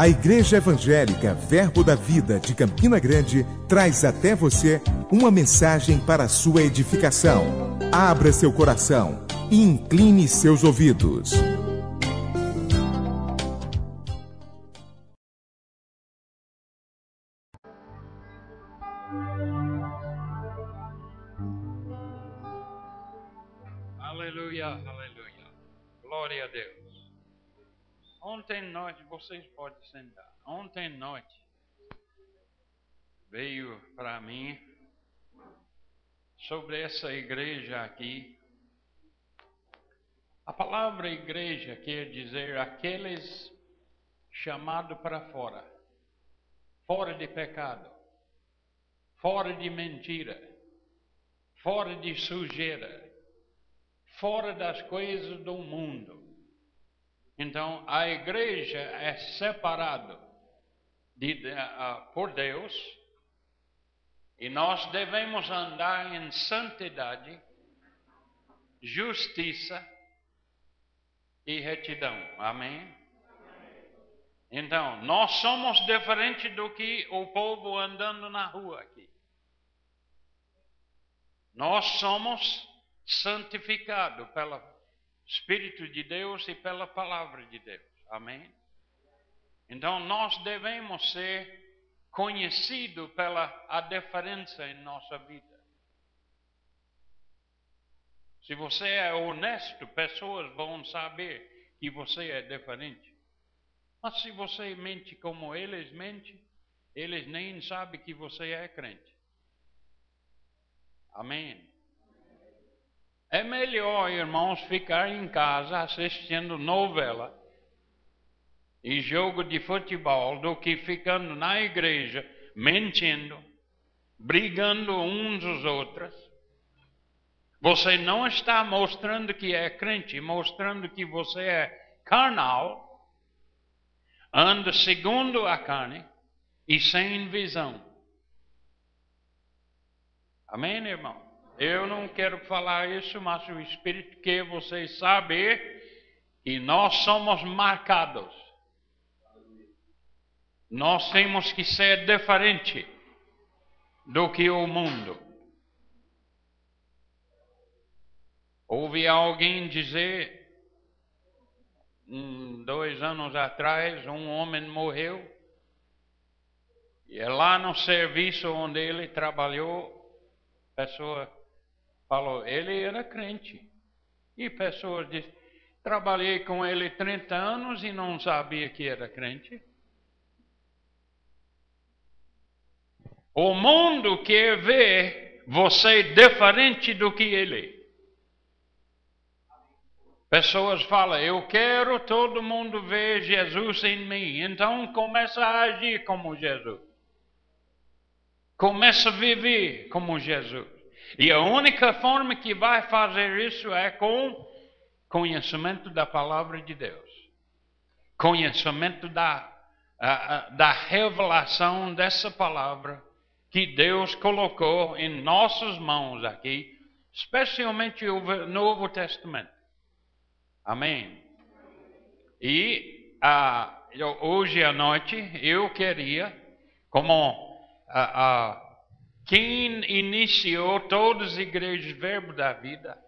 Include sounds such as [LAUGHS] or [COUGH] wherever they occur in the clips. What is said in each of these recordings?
A Igreja Evangélica Verbo da Vida de Campina Grande traz até você uma mensagem para sua edificação. Abra seu coração e incline seus ouvidos. Noite, vocês podem sentar. Ontem noite veio para mim sobre essa igreja aqui. A palavra igreja quer dizer aqueles chamados para fora, fora de pecado, fora de mentira, fora de sujeira, fora das coisas do mundo. Então, a igreja é separada de, uh, por Deus e nós devemos andar em santidade, justiça e retidão. Amém? Então, nós somos diferentes do que o povo andando na rua aqui. Nós somos santificados pela Espírito de Deus e pela palavra de Deus. Amém? Então nós devemos ser conhecidos pela a diferença em nossa vida. Se você é honesto, pessoas vão saber que você é diferente. Mas se você mente como eles mentem, eles nem sabem que você é crente. Amém. É melhor, irmãos, ficar em casa assistindo novela e jogo de futebol do que ficando na igreja mentindo, brigando uns os outros. Você não está mostrando que é crente, mostrando que você é carnal, anda segundo a carne e sem visão. Amém, irmão? Eu não quero falar isso, mas o Espírito quer vocês saber que nós somos marcados. Nós temos que ser diferente do que o mundo. Ouvi alguém dizer, dois anos atrás, um homem morreu, e é lá no serviço onde ele trabalhou, pessoa falou, ele era crente. E pessoas dizem, trabalhei com ele 30 anos e não sabia que era crente. O mundo quer ver você diferente do que ele. Pessoas falam, eu quero todo mundo ver Jesus em mim. Então começa a agir como Jesus. Começa a viver como Jesus. E a única forma que vai fazer isso é com conhecimento da palavra de Deus. Conhecimento da, da revelação dessa palavra que Deus colocou em nossas mãos aqui, especialmente o Novo Testamento. Amém. E uh, hoje à noite eu queria, como uh, quem iniciou todas as igrejas Verbo da Vida?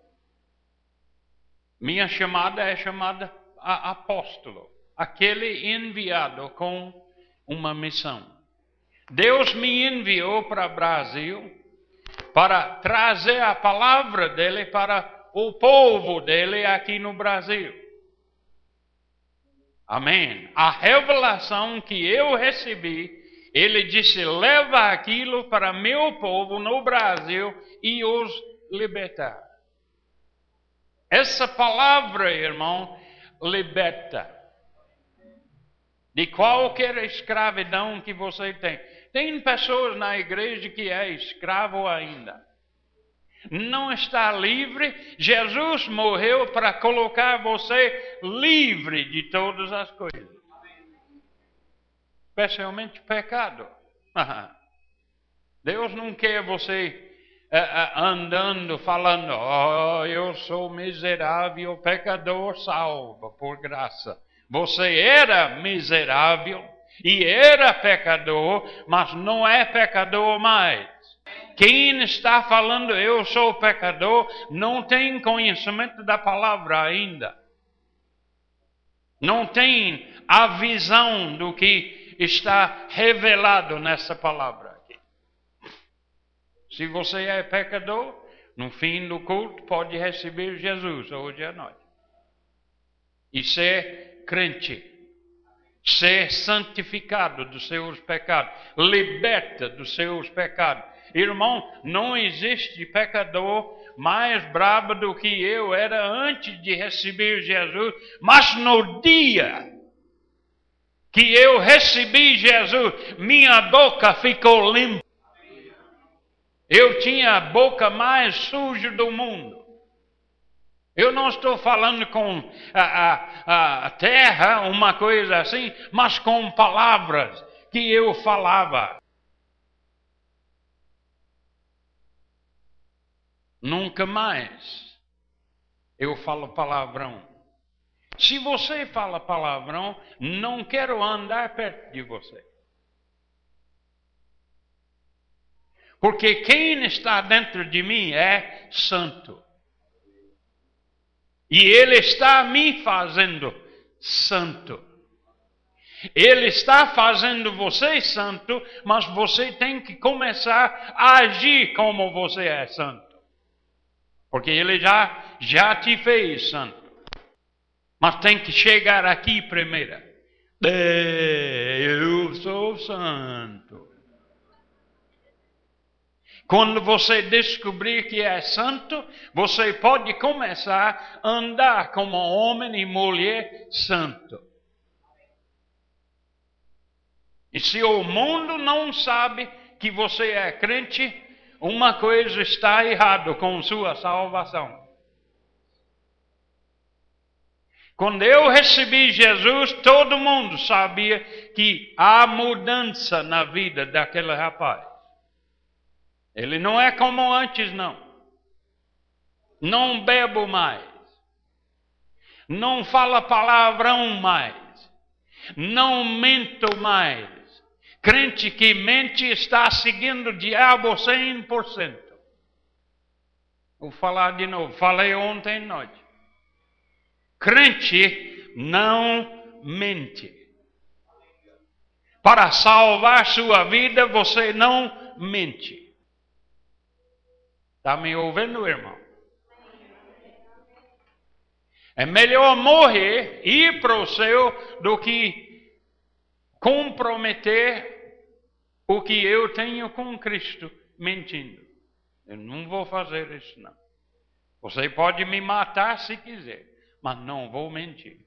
Minha chamada é chamada apóstolo, aquele enviado com uma missão. Deus me enviou para o Brasil para trazer a palavra dele para o povo dele aqui no Brasil. Amém. A revelação que eu recebi ele disse: leva aquilo para meu povo no Brasil e os libertar. Essa palavra, irmão, liberta de qualquer escravidão que você tem. Tem pessoas na igreja que é escravo ainda. Não está livre. Jesus morreu para colocar você livre de todas as coisas especialmente pecado. [LAUGHS] Deus não quer você uh, uh, andando falando, oh, eu sou miserável, pecador salvo por graça. Você era miserável, E era pecador, mas não é pecador mais. Quem está falando eu sou pecador não tem conhecimento da palavra ainda. Não tem a visão do que está revelado nessa palavra aqui. Se você é pecador, no fim do culto pode receber Jesus hoje à noite. E ser crente ser santificado dos seus pecados, liberta dos seus pecados. Irmão, não existe pecador mais brabo do que eu era antes de receber Jesus, mas no dia que eu recebi Jesus, minha boca ficou limpa. Eu tinha a boca mais suja do mundo. Eu não estou falando com a, a, a, terra, uma coisa assim, mas com palavras que eu falava. Nunca mais eu falo palavrão. Se você fala palavrão, não quero andar perto de você. Porque quem está dentro de mim é santo. E Ele está me fazendo santo. Ele está fazendo você santo, mas você tem que começar a agir como você é santo. Porque Ele já, já te fez santo. Mas tem que chegar aqui primeiro. Eu sou santo. Quando você descobrir que é santo, você pode começar a andar como homem e mulher santo. E se o mundo não sabe que você é crente, uma coisa está errada com sua salvação. Quando eu recebi Jesus, todo mundo sabia que há mudança na vida daquele rapaz. Ele não é como antes, não. Não bebo mais. Não fala palavrão mais. Não mento mais. Crente que mente está seguindo o diabo 100%. Vou falar de novo. Falei ontem à noite. Crente não mente. Para salvar sua vida, você não mente. Está me ouvindo, irmão? É melhor morrer, ir para o céu, do que comprometer o que eu tenho com Cristo mentindo. Eu não vou fazer isso, não. Você pode me matar se quiser, mas não vou mentir.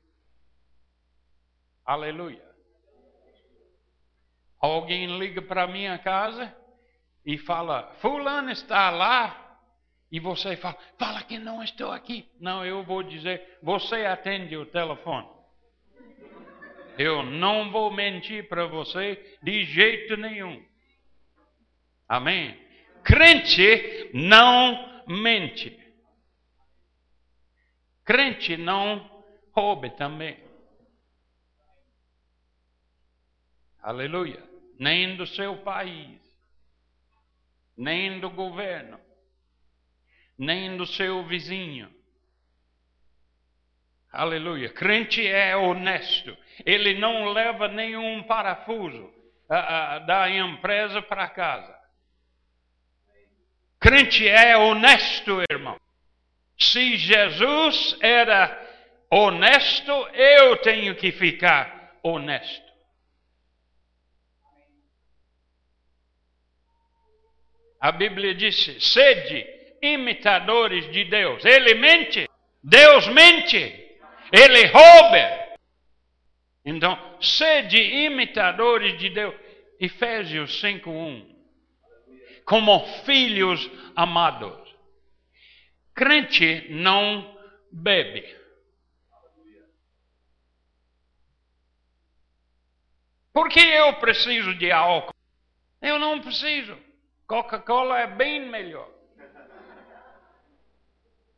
Aleluia. Alguém liga para minha casa e fala: Fulano está lá e você fala, fala que não estou aqui. Não, eu vou dizer, você atende o telefone. Eu não vou mentir para você de jeito nenhum. Amém? Crente não mente. Crente não rouba também. Aleluia. Nem do seu país, nem do governo nem do seu vizinho. Aleluia. Crente é honesto. Ele não leva nenhum parafuso uh, uh, da empresa para casa. Crente é honesto, irmão. Se Jesus era honesto, eu tenho que ficar honesto. A Bíblia disse: sede imitadores de Deus. Ele mente, Deus mente, ele rouba. Então, sede imitadores de Deus. Efésios 5:1. Como filhos amados. Crente não bebe. Por que eu preciso de álcool? Eu não preciso. Coca-Cola é bem melhor.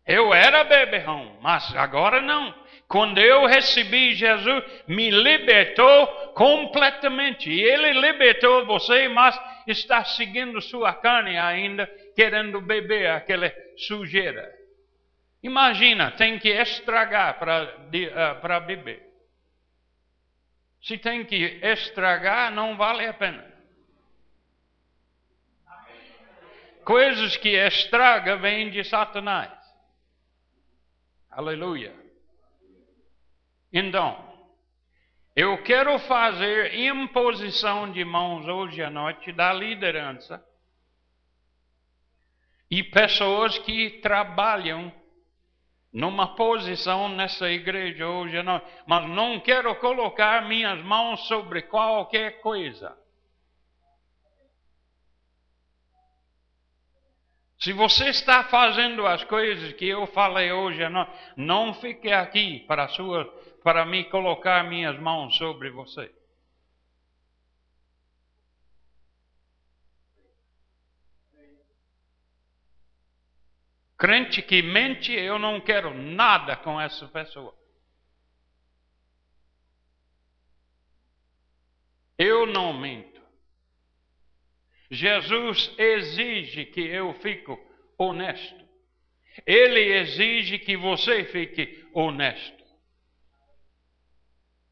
Eu era beberrão, mas agora não. Quando eu recebi Jesus, me libertou completamente. Ele libertou você, mas está seguindo sua carne ainda, querendo beber aquela sujeira. Imagina, tem que estragar para uh, beber. Se tem que estragar, não vale a pena. Coisas que estraga vêm de Satanás. Aleluia. Então, eu quero fazer imposição de mãos hoje à noite da liderança e pessoas que trabalham numa posição nessa igreja hoje noite, mas não quero colocar minhas mãos sobre qualquer coisa. Se você está fazendo as coisas que eu falei hoje, não, não fique aqui para, sua, para me colocar minhas mãos sobre você. Crente que mente, eu não quero nada com essa pessoa. Eu não minto. Jesus exige que eu fique honesto. Ele exige que você fique honesto.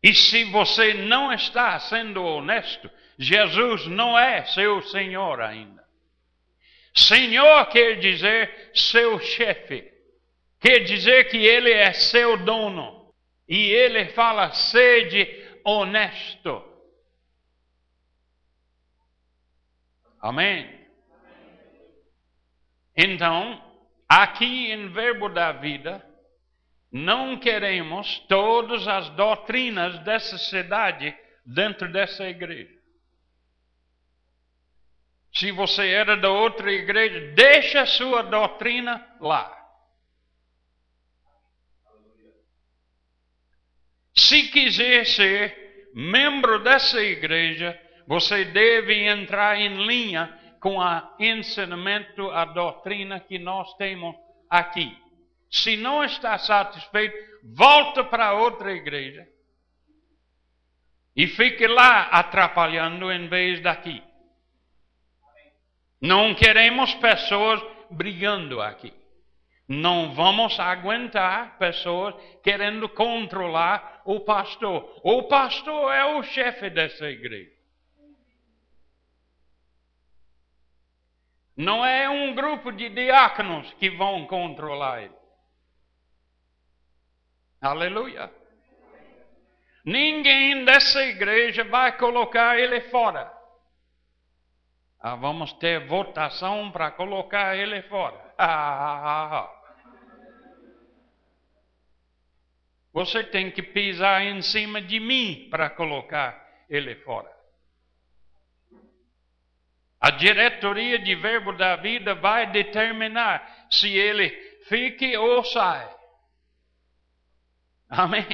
E se você não está sendo honesto, Jesus não é seu Senhor ainda. Senhor quer dizer seu chefe, quer dizer que ele é seu dono. E ele fala: sede honesto. Amém? Então, aqui em Verbo da Vida, não queremos todas as doutrinas dessa cidade dentro dessa igreja. Se você era da outra igreja, deixa a sua doutrina lá. Se quiser ser membro dessa igreja, você deve entrar em linha com o ensinamento, a doutrina que nós temos aqui. Se não está satisfeito, volta para outra igreja e fique lá atrapalhando em vez daqui. Não queremos pessoas brigando aqui. Não vamos aguentar pessoas querendo controlar o pastor. O pastor é o chefe dessa igreja. Não é um grupo de diáconos que vão controlar ele. Aleluia. Ninguém dessa igreja vai colocar ele fora. Ah, vamos ter votação para colocar ele fora. [LAUGHS] Ah, Você tem que pisar em cima de mim para colocar ele fora. A diretoria de Verbo da Vida vai determinar se ele fique ou sai. Amém?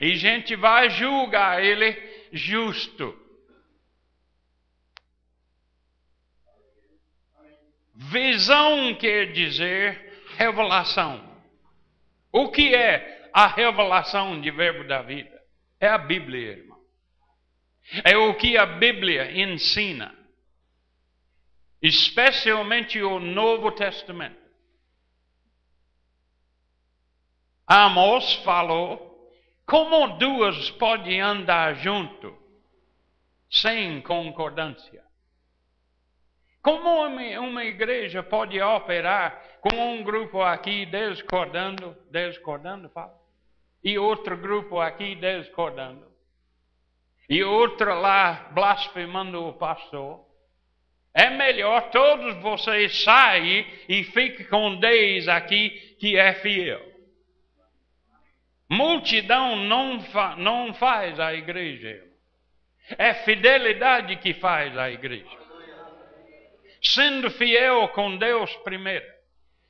E a gente vai julgar ele justo. Visão quer dizer revelação. O que é a revelação de Verbo da Vida? É a Bíblia, irmão. É o que a Bíblia ensina especialmente o Novo Testamento. Amos falou como duas podem andar junto sem concordância. Como uma igreja pode operar com um grupo aqui discordando, discordando, fala, e outro grupo aqui discordando, e outro lá blasfemando o pastor? É melhor todos vocês saírem e fiquem com Deus aqui que é fiel. Multidão não, fa não faz a igreja. É fidelidade que faz a igreja. Sendo fiel com Deus primeiro.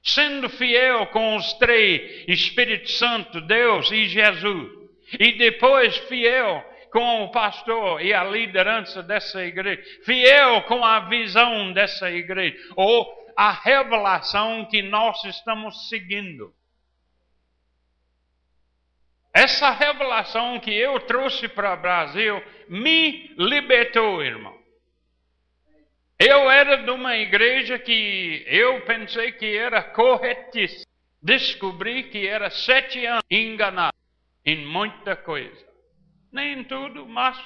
Sendo fiel com os três, Espírito Santo, Deus e Jesus. E depois fiel com o pastor e a liderança dessa igreja, fiel com a visão dessa igreja, ou a revelação que nós estamos seguindo. Essa revelação que eu trouxe para o Brasil me libertou, irmão. Eu era de uma igreja que eu pensei que era corretíssima. Descobri que era sete anos enganado em muita coisa. Nem tudo, mas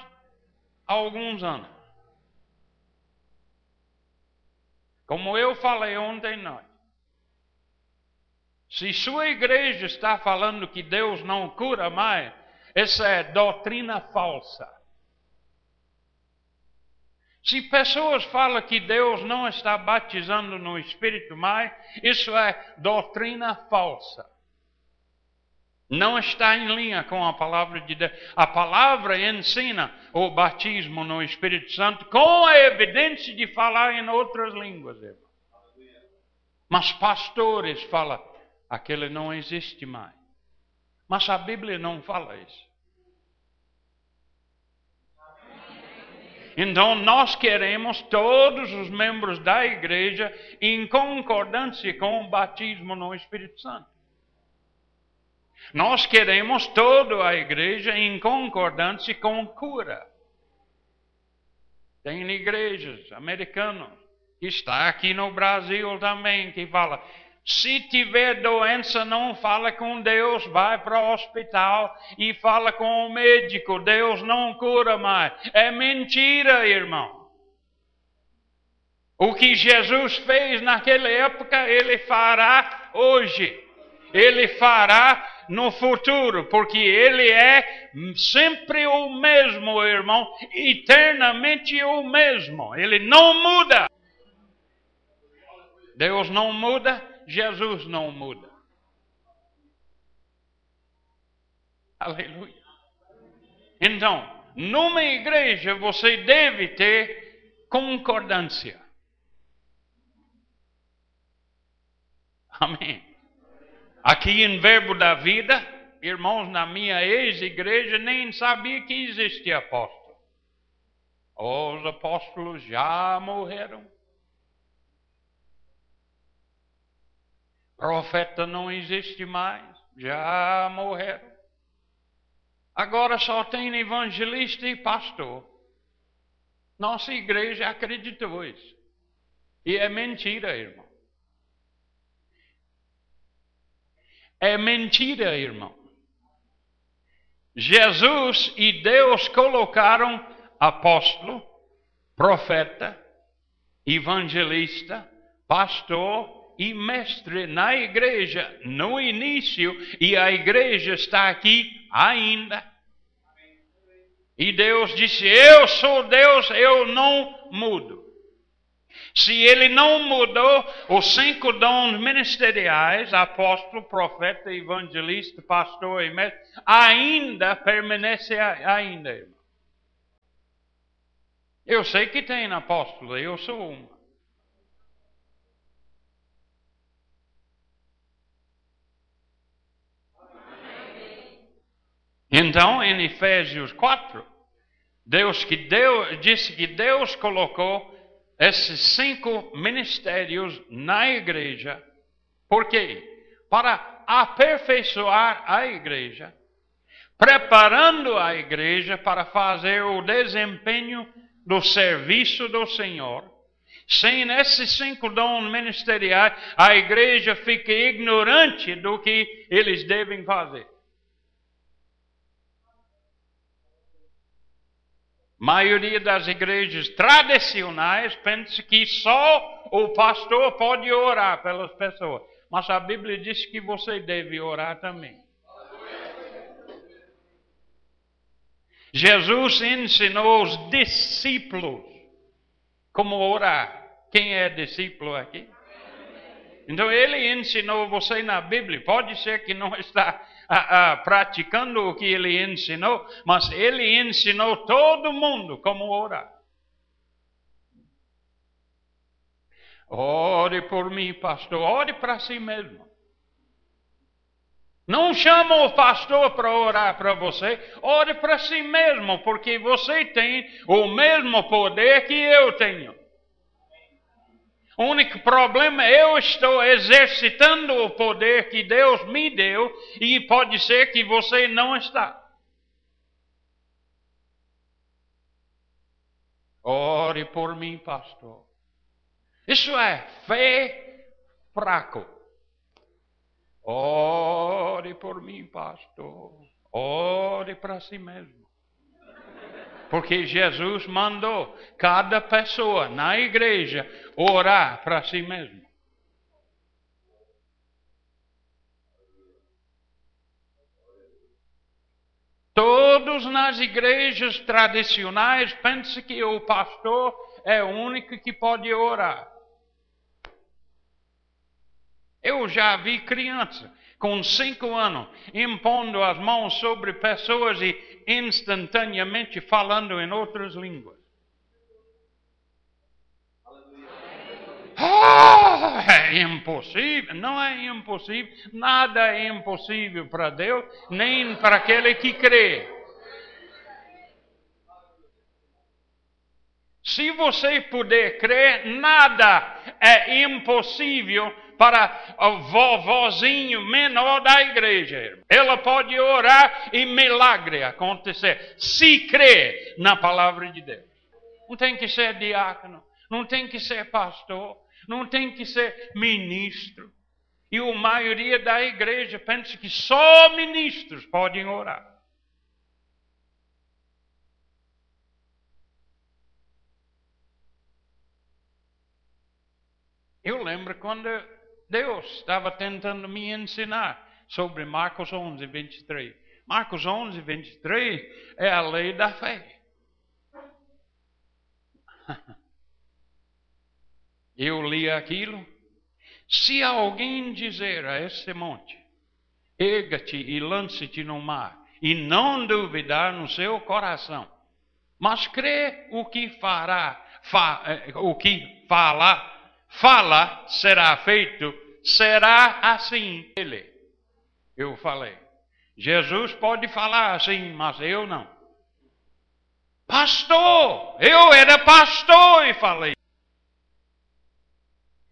alguns anos. Como eu falei ontem noite. Se sua igreja está falando que Deus não cura mais, essa é doutrina falsa. Se pessoas falam que Deus não está batizando no Espírito mais, isso é doutrina falsa. Não está em linha com a palavra de Deus. A palavra ensina o batismo no Espírito Santo com a evidência de falar em outras línguas. Mas pastores falam, aquele não existe mais. Mas a Bíblia não fala isso. Então, nós queremos todos os membros da igreja em concordância com o batismo no Espírito Santo. Nós queremos toda a igreja em concordância com cura. Tem igrejas americanas está aqui no Brasil também que fala se tiver doença, não fala com Deus, vai para o hospital e fala com o médico. Deus não cura mais. É mentira, irmão. O que Jesus fez naquela época, ele fará hoje. Ele fará no futuro, porque ele é sempre o mesmo, irmão, eternamente o mesmo. Ele não muda. Deus não muda. Jesus não muda. Aleluia. Então, numa igreja você deve ter concordância. Amém. Aqui em Verbo da Vida, irmãos, na minha ex-igreja nem sabia que existia apóstolo. Os apóstolos já morreram. Profeta não existe mais, já morreram. Agora só tem evangelista e pastor. Nossa igreja acreditou isso. E é mentira, irmão. É mentira, irmão. Jesus e Deus colocaram apóstolo, profeta, evangelista, pastor e mestre na igreja no início, e a igreja está aqui ainda. E Deus disse: Eu sou Deus, eu não mudo. Se ele não mudou os cinco dons ministeriais, apóstolo, profeta, evangelista, pastor e mestre, ainda permanece ainda. Eu sei que tem apóstolo, eu sou um. Então, em Efésios 4, Deus que Deus disse que Deus colocou esses cinco ministérios na igreja. Por quê? Para aperfeiçoar a igreja, preparando a igreja para fazer o desempenho do serviço do Senhor. Sem esses cinco dons ministeriais, a igreja fica ignorante do que eles devem fazer. Maioria das igrejas tradicionais pensa que só o pastor pode orar pelas pessoas. Mas a Bíblia diz que você deve orar também. Jesus ensinou os discípulos como orar. Quem é discípulo aqui? Então ele ensinou você na Bíblia. Pode ser que não está ah, ah, praticando o que ele ensinou, mas ele ensinou todo mundo como orar. Ore por mim, pastor, ore para si mesmo. Não chama o pastor para orar para você, ore para si mesmo, porque você tem o mesmo poder que eu tenho. O único problema é eu estou exercitando o poder que Deus me deu e pode ser que você não está. Ore por mim, pastor. Isso é fé fraco. Ore por mim, pastor. Ore para si mesmo. Porque Jesus mandou cada pessoa na igreja orar para si mesmo. Todos nas igrejas tradicionais pensam que o pastor é o único que pode orar. Eu já vi criança com cinco anos impondo as mãos sobre pessoas e instantaneamente falando em outras línguas. Ah, é impossível. Não é impossível. Nada é impossível para Deus, nem para aquele que crê. Se você puder crer, nada é impossível para o vovozinho menor da igreja. Ela pode orar e milagre acontecer, se crer na palavra de Deus. Não tem que ser diácono, não tem que ser pastor, não tem que ser ministro. E a maioria da igreja pensa que só ministros podem orar. Eu lembro quando Deus estava tentando me ensinar sobre Marcos 11, 23. Marcos 11, 23 é a lei da fé. [LAUGHS] Eu li aquilo. Se alguém dizer a esse monte, erga-te e lance-te no mar, e não duvidar no seu coração, mas crê o que fará, fa, eh, o que fala, fala será feito, será assim ele. Eu falei. Jesus pode falar assim, mas eu não. Pastor, eu era pastor e falei.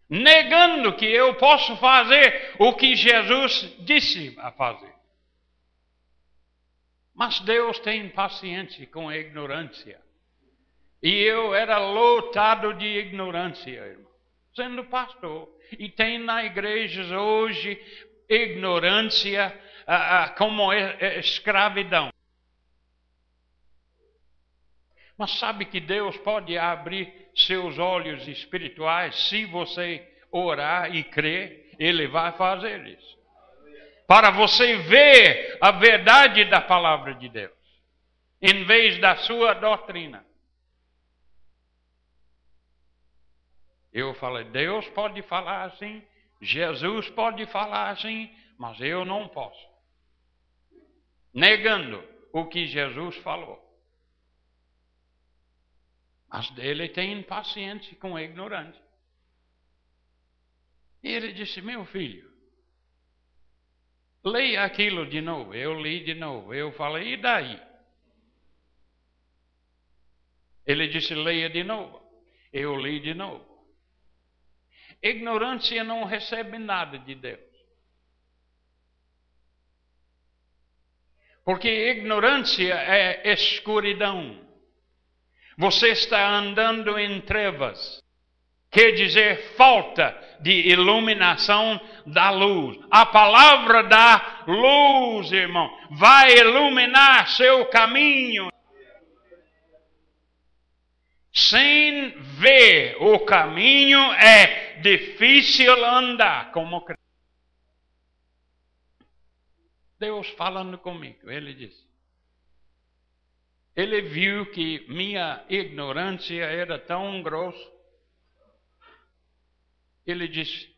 Negando que eu posso fazer o que Jesus disse a fazer. Mas Deus tem paciência com a ignorância. E eu era lotado de ignorância, irmão sendo pastor. E tem na igreja hoje ignorância ah, ah, como escravidão. Mas sabe que Deus pode abrir seus olhos espirituais se você orar e crer, Ele vai fazer isso. Para você ver a verdade da palavra de Deus, em vez da sua doutrina. Eu falei, Deus pode falar assim, Jesus pode falar assim, mas eu não posso. Negando o que Jesus falou. Mas ele tem paciência com o ignorante. E ele disse: Meu filho, leia aquilo de novo. Eu li de novo. Eu falei: E daí? Ele disse: Leia de novo. Eu li de novo. Ignorância não recebe nada de Deus. Porque ignorância é escuridão. Você está andando em trevas. Quer dizer, falta de iluminação da luz. A palavra da luz, irmão, vai iluminar seu caminho. Sem ver o caminho é difícil andar como crente. Deus falando comigo, ele disse. Ele viu que minha ignorância era tão grossa. Ele disse: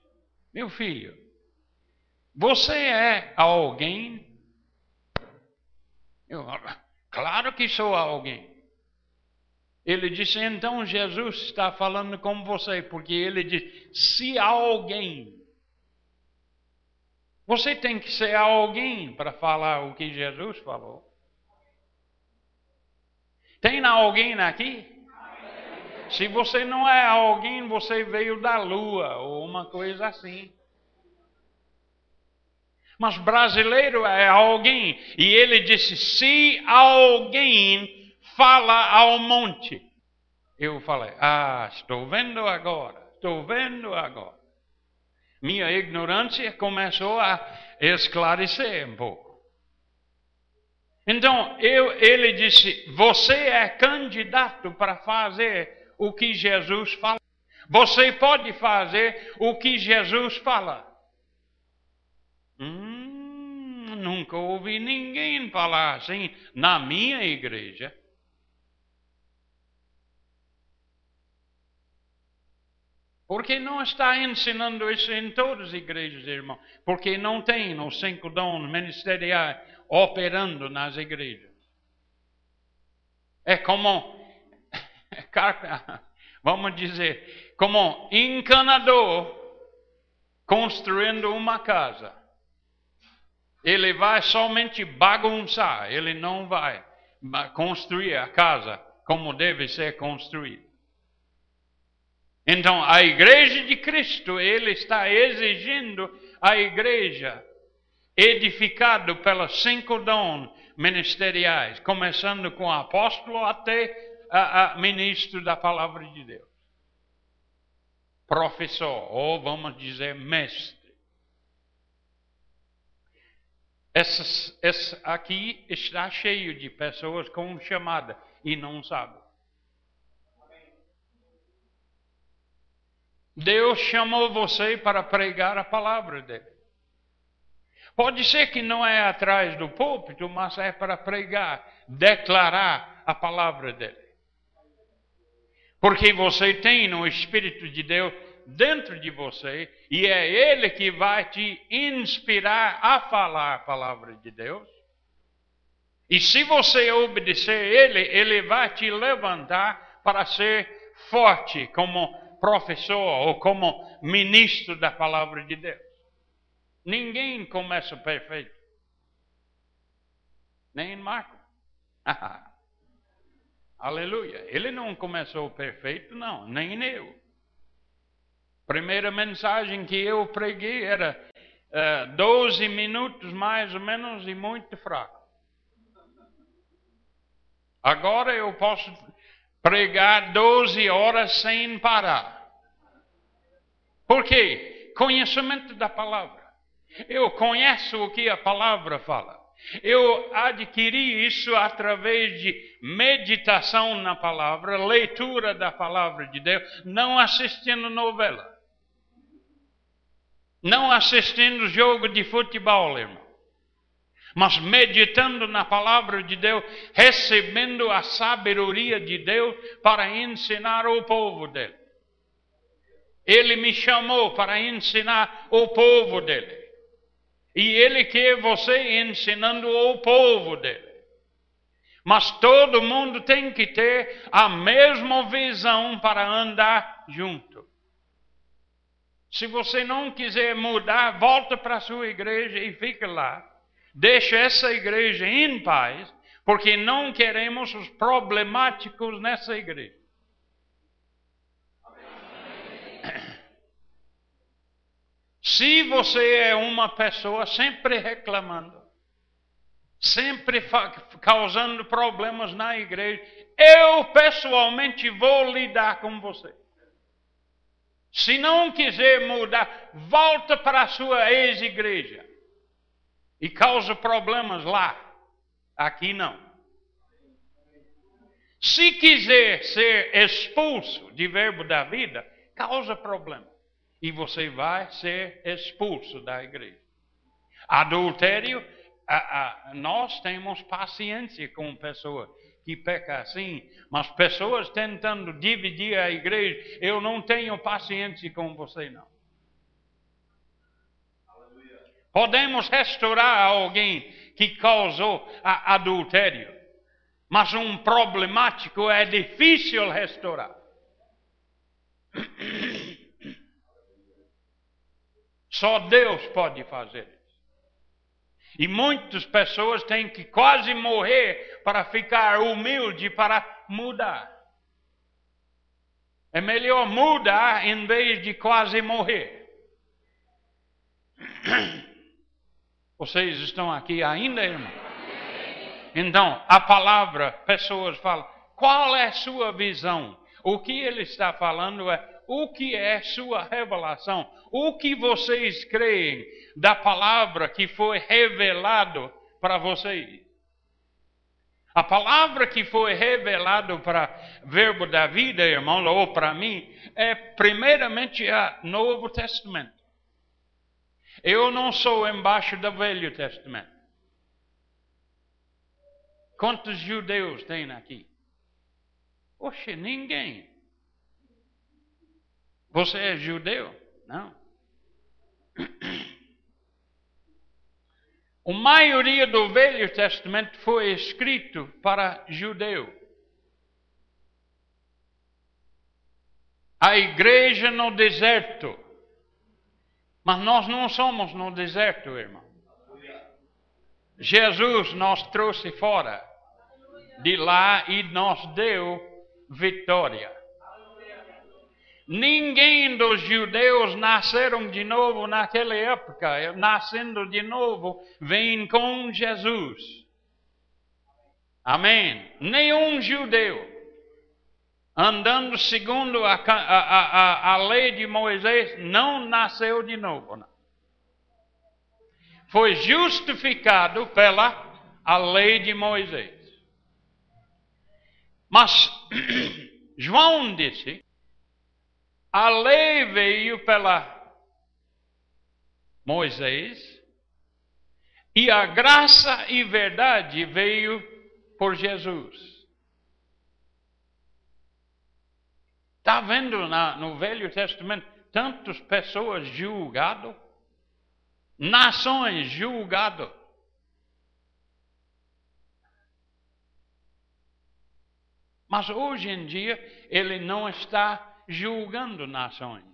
Meu filho, você é alguém? Eu, claro que sou alguém. Ele disse: então Jesus está falando com você, porque ele disse: se alguém. Você tem que ser alguém para falar o que Jesus falou. Tem alguém aqui? Se você não é alguém, você veio da lua ou uma coisa assim. Mas brasileiro é alguém. E ele disse: se alguém fala ao monte. Eu falei: ah, estou vendo agora, estou vendo agora. Minha ignorância começou a esclarecer um pouco. Então, eu, ele disse: Você é candidato para fazer o que Jesus fala. Você pode fazer o que Jesus fala. Hum, nunca ouvi ninguém falar assim na minha igreja. Porque não está ensinando isso em todas as igrejas, irmão. Porque não tem os cinco dons ministeriais operando nas igrejas. É como, [LAUGHS] [LAUGHS] vamos dizer, como encanador construindo uma casa. Ele vai somente bagunçar, ele não vai construir a casa como deve ser construída. Então, a igreja de Cristo, ele está exigindo a igreja edificado pelos cinco dons ministeriais, começando com apóstolo até a, a ministro da palavra de Deus. Professor, ou vamos dizer mestre. Esse, esse aqui está cheio de pessoas com chamada e não sabem. Deus chamou você para pregar a palavra dele. Pode ser que não é atrás do púlpito, mas é para pregar, declarar a palavra dele. Porque você tem o Espírito de Deus dentro de você e é Ele que vai te inspirar a falar a palavra de Deus. E se você obedecer Ele, Ele vai te levantar para ser forte como professor ou como ministro da palavra de Deus. Ninguém começa perfeito. Nem Marco. [LAUGHS] Aleluia. Ele não começou perfeito, não, nem eu. Primeira mensagem que eu preguei era uh, eh, 12 minutos mais ou menos e muito fraco. Agora eu posso pregar 12 horas sem parar. Por quê? Conhecimento da palavra. Eu conheço o que a palavra fala. Eu adquiri isso através de meditação na palavra, leitura da palavra de Deus, não assistindo novela. Não assistindo jogo de futebol, irmão. Mas meditando na palavra de Deus, recebendo a sabedoria de Deus para ensinar o povo dele. Ele me chamou para ensinar o povo dele. E ele quer você ensinando o povo dele. Mas todo mundo tem que ter a mesma visão para andar junto. Se você não quiser mudar, volta para a sua igreja e fica lá. Deixa essa igreja em paz, porque não queremos os problemáticos nessa igreja. Se você é uma pessoa sempre reclamando, sempre causando problemas na igreja, eu pessoalmente vou lidar com você. Se não quiser mudar, volta para a sua ex-igreja e causa problemas lá. Aqui não. Se quiser ser expulso de verbo da vida, causa problema e você vai ser expulso da igreja. Adultério, a, a, nós temos paciência com pessoas que pecam assim, mas pessoas tentando dividir a igreja, eu não tenho paciência com você não. Podemos restaurar alguém que causou adultério, mas um problemático é difícil restaurar. [COUGHS] Só Deus pode fazer. E muitas pessoas têm que quase morrer para ficar humilde, para mudar. É melhor mudar em vez de quase morrer. [COUGHS] Vocês estão aqui ainda, irmão? Então, a palavra, pessoas falam, qual é sua visão? O que ele está falando é o que é sua revelação, o que vocês creem da palavra que foi revelado para vocês. A palavra que foi revelado para verbo da vida, irmão, ou para mim, é primeiramente o Novo Testamento. Eu não sou embaixo do Velho Testamento. Quantos judeus tem aqui? Oxe, ninguém. Você é judeu? Não. [CLEARS THROAT] A maioria do Velho Testamento foi escrito para judeu. A igreja no deserto. Mas nós não somos no deserto, irmão. Jesus nos trouxe fora de lá e nos deu vitória. Ninguém dos judeus nasceram de novo naquela época. Nascendo de novo, vem com Jesus. Amém. Nenhum judeu, andando segundo a, a, a, a lei de Moisés, não nasceu de novo. Foi justificado pela a lei de Moisés. Mas [CLEARS THROAT] João disse a lei veio pela Moisés e a graça e verdade veio por Jesus. Está vendo na, no Velho Testamento tantas pessoas julgadas, nações julgadas. Mas hoje em dia ele não está julgando nações.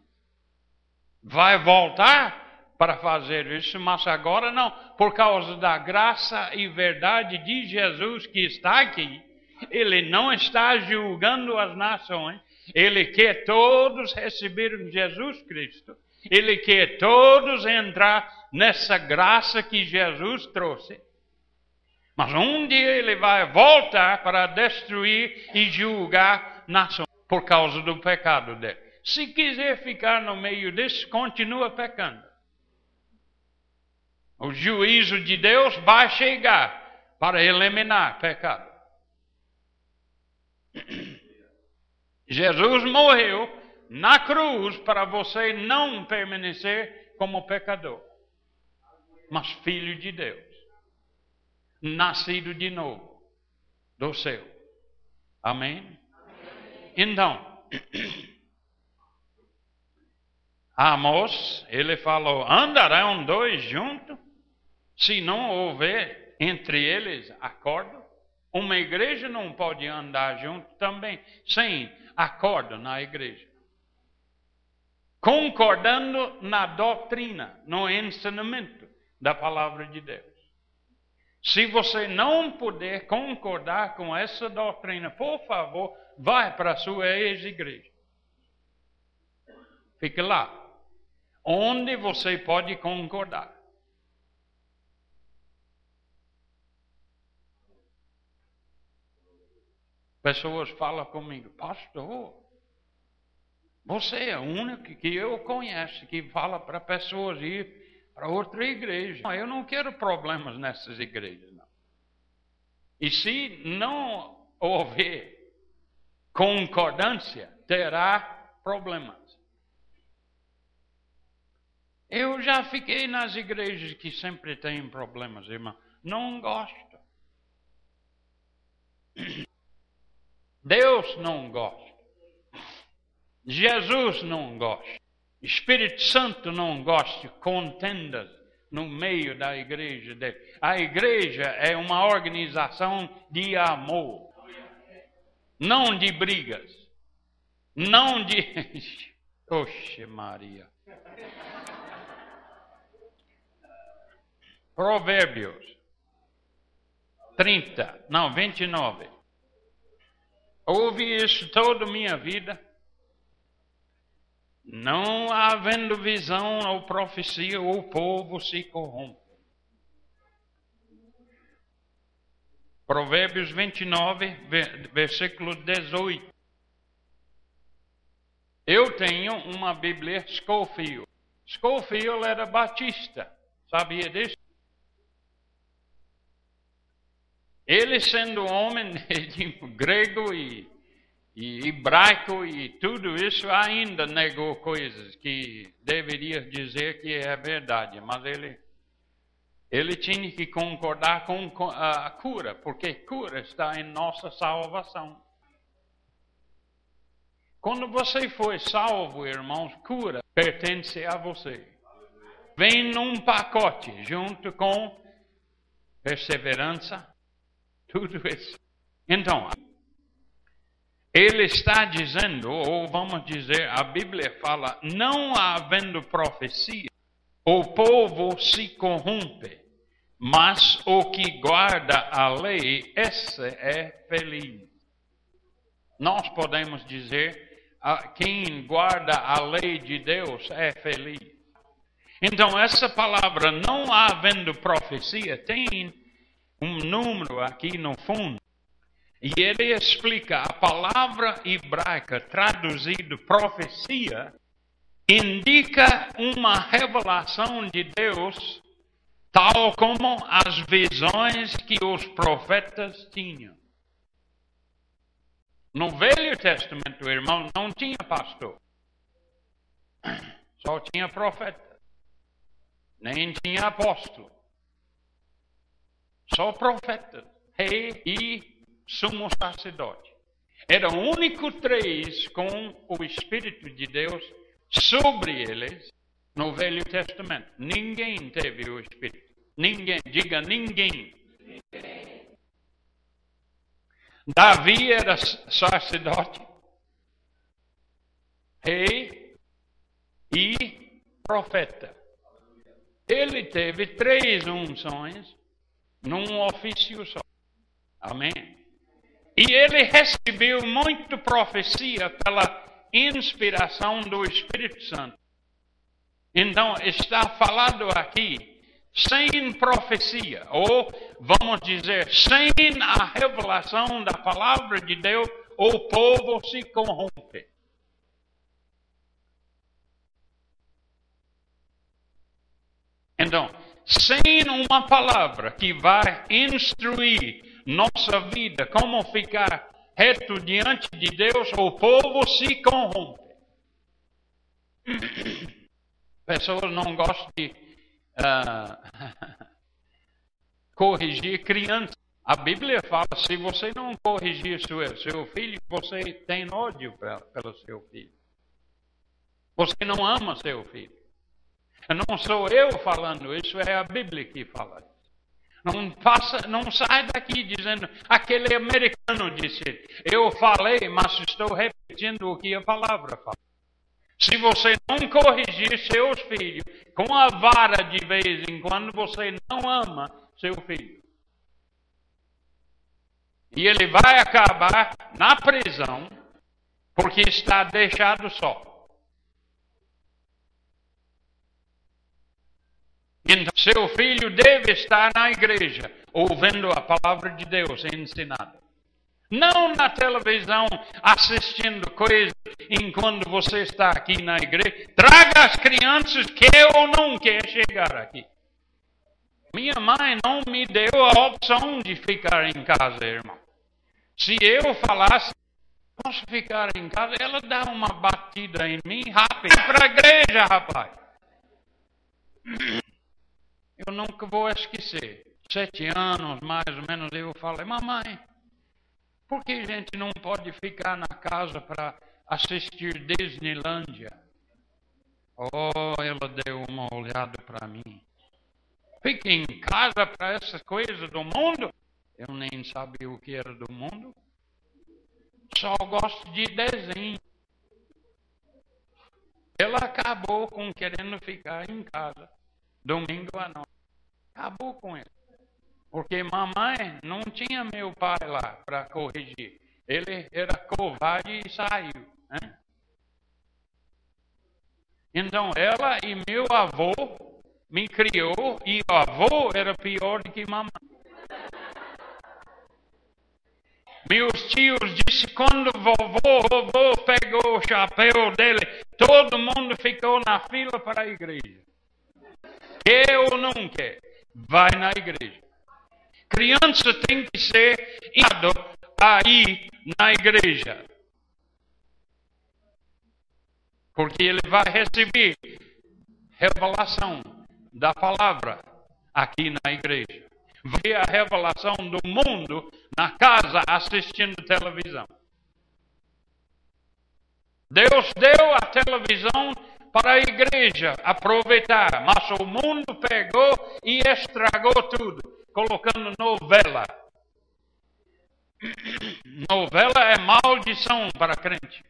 Vai voltar para fazer isso, mas agora não, por causa da graça e verdade de Jesus que está aqui. Ele não está julgando as nações, ele quer todos receberem Jesus Cristo. Ele quer todos entrar nessa graça que Jesus trouxe. Mas um dia ele vai voltar para destruir e julgar nações por causa do pecado dele. Se quiser ficar no meio disso, continua pecando. O juízo de Deus vai chegar para eliminar pecado. Jesus morreu na cruz para você não permanecer como pecador, mas filho de Deus, nascido de novo do céu. Amém? Então, [CLEARS THROAT] Amos, ele falou: andarão dois juntos, se não houver entre eles acordo. Uma igreja não pode andar junto também sem acordo na igreja. Concordando na doutrina, no ensinamento da palavra de Deus. Se você não puder concordar com essa doutrina, por favor, vai para a sua ex-igreja. Fique lá, onde você pode concordar. Pessoas falam comigo, pastor, você é o único que eu conheço que fala para pessoas ir para outra igreja. Eu não quero problemas nessas igrejas, não. E se não houver concordância, terá problemas. Eu já fiquei nas igrejas que sempre têm problemas, irmão. Não gosto. Deus não gosta. Jesus não gosta. Espírito Santo não gosta de contendas no meio da igreja dele. A igreja é uma organização de amor não de brigas, não de. [LAUGHS] Oxe, Maria. Provérbios 30, não, 29. Ouvi isso toda a minha vida. Não havendo visão ou profecia, o povo se corrompe. Provérbios 29, versículo 18. Eu tenho uma Bíblia Schofield. Schofield era batista. Sabia disso? Ele sendo homem [LAUGHS] grego e, e hebraico e tudo isso, ainda negou coisas que deveria dizer que é verdade, mas ele ele tinha que concordar com a cura, porque cura está em nossa salvação. Quando você foi salvo, irmãos, cura pertence a você. Vem num pacote junto com perseverança, tudo isso. Então, ele está dizendo, ou vamos dizer, a Bíblia fala, não havendo profecia, o povo se corrompe, mas o que guarda a lei, esse é feliz. Nós podemos dizer, quem guarda a lei de Deus é feliz. Então, essa palavra, não havendo profecia, tem um número aqui no fundo. E ele explica a palavra hebraica traduzido profecia indica uma revelação de Deus tal como as visões que os profetas tinham. No Velho Testamento, irmão, não tinha pastor. Só tinha profeta. Nem tinha apóstolo. Só profeta, rei e sumo sacerdote. Era o único três com o Espírito de Deus sobre eles no Velho Testamento. Ninguém teve o Espírito. Ninguém. Diga ninguém. Davi era sacerdote, rei e profeta. Ele teve três unções num ofício só. Amém? E ele recebeu muito profecia pela inspiração do Espírito Santo. Então, está falado aqui, sem profecia, ou vamos dizer, sem a revelação da palavra de Deus, o povo se corrompe. Então, sem uma palavra que vai instruir nossa vida, como ficar reto diante de Deus, o povo se corrompe. [COUGHS] Pessoas não gostam de uh, [LAUGHS] corrigir crianças. A Bíblia fala: se você não corrigir seu, seu filho, você tem ódio pelo seu filho. Você não ama seu filho. Não sou eu falando isso, é a Bíblia que fala. Não, passa, não sai daqui dizendo, aquele americano disse, eu falei, mas estou repetindo o que a palavra fala. Se você não corrigir seus filhos com a vara de vez em quando, você não ama seu filho. E ele vai acabar na prisão porque está deixado só. Então, seu filho deve estar na igreja, ouvindo a palavra de Deus ensinada. Não na televisão assistindo coisas enquanto você está aqui na igreja. Traga as crianças que eu não quero chegar aqui. Minha mãe não me deu a opção de ficar em casa, irmão. Se eu falasse, posso ficar em casa, ela dá uma batida em mim rápido. Para a igreja, rapaz. Eu nunca vou esquecer. Sete anos, mais ou menos, eu falei, mamãe, por que a gente não pode ficar na casa para assistir Disneylândia? Oh, ela deu uma olhada para mim. Fique em casa para essas coisas do mundo? Eu nem sabia o que era do mundo. Só gosto de desenho. Ela acabou com querendo ficar em casa domingo à noite. Acabou com ele. Porque mamãe não tinha meu pai lá para corrigir. Ele era covarde e saiu. Né? Então ela e meu avô me criou e o avô era pior do que mamãe. Meus tios disse quando vovô, vovô pegou o chapéu dele, todo mundo ficou na fila para a igreja. Quer ou não quer, vai na igreja. Criança tem que ser indo aí na igreja. Porque ele vai receber revelação da palavra aqui na igreja. Vê a revelação do mundo na casa assistindo televisão. Deus deu a televisão para a igreja aproveitar, mas o mundo pegou e estragou tudo, colocando novela. Novela é maldição para crente.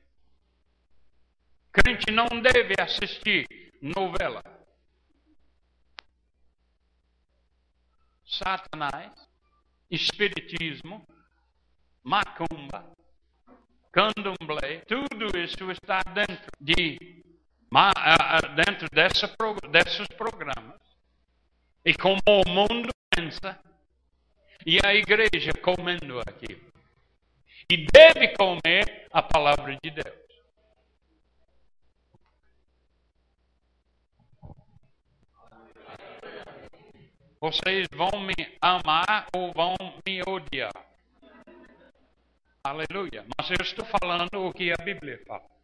Crente não deve assistir novela. Satanás, espiritismo, macumba, candomblé, tudo isso está dentro de dentro dessa, desses programas. E como o mundo pensa, e a igreja comendo aquilo. E deve comer a palavra de Deus. Vocês vão me amar ou vão me odiar. Aleluia. Mas eu estou falando o que a Bíblia fala.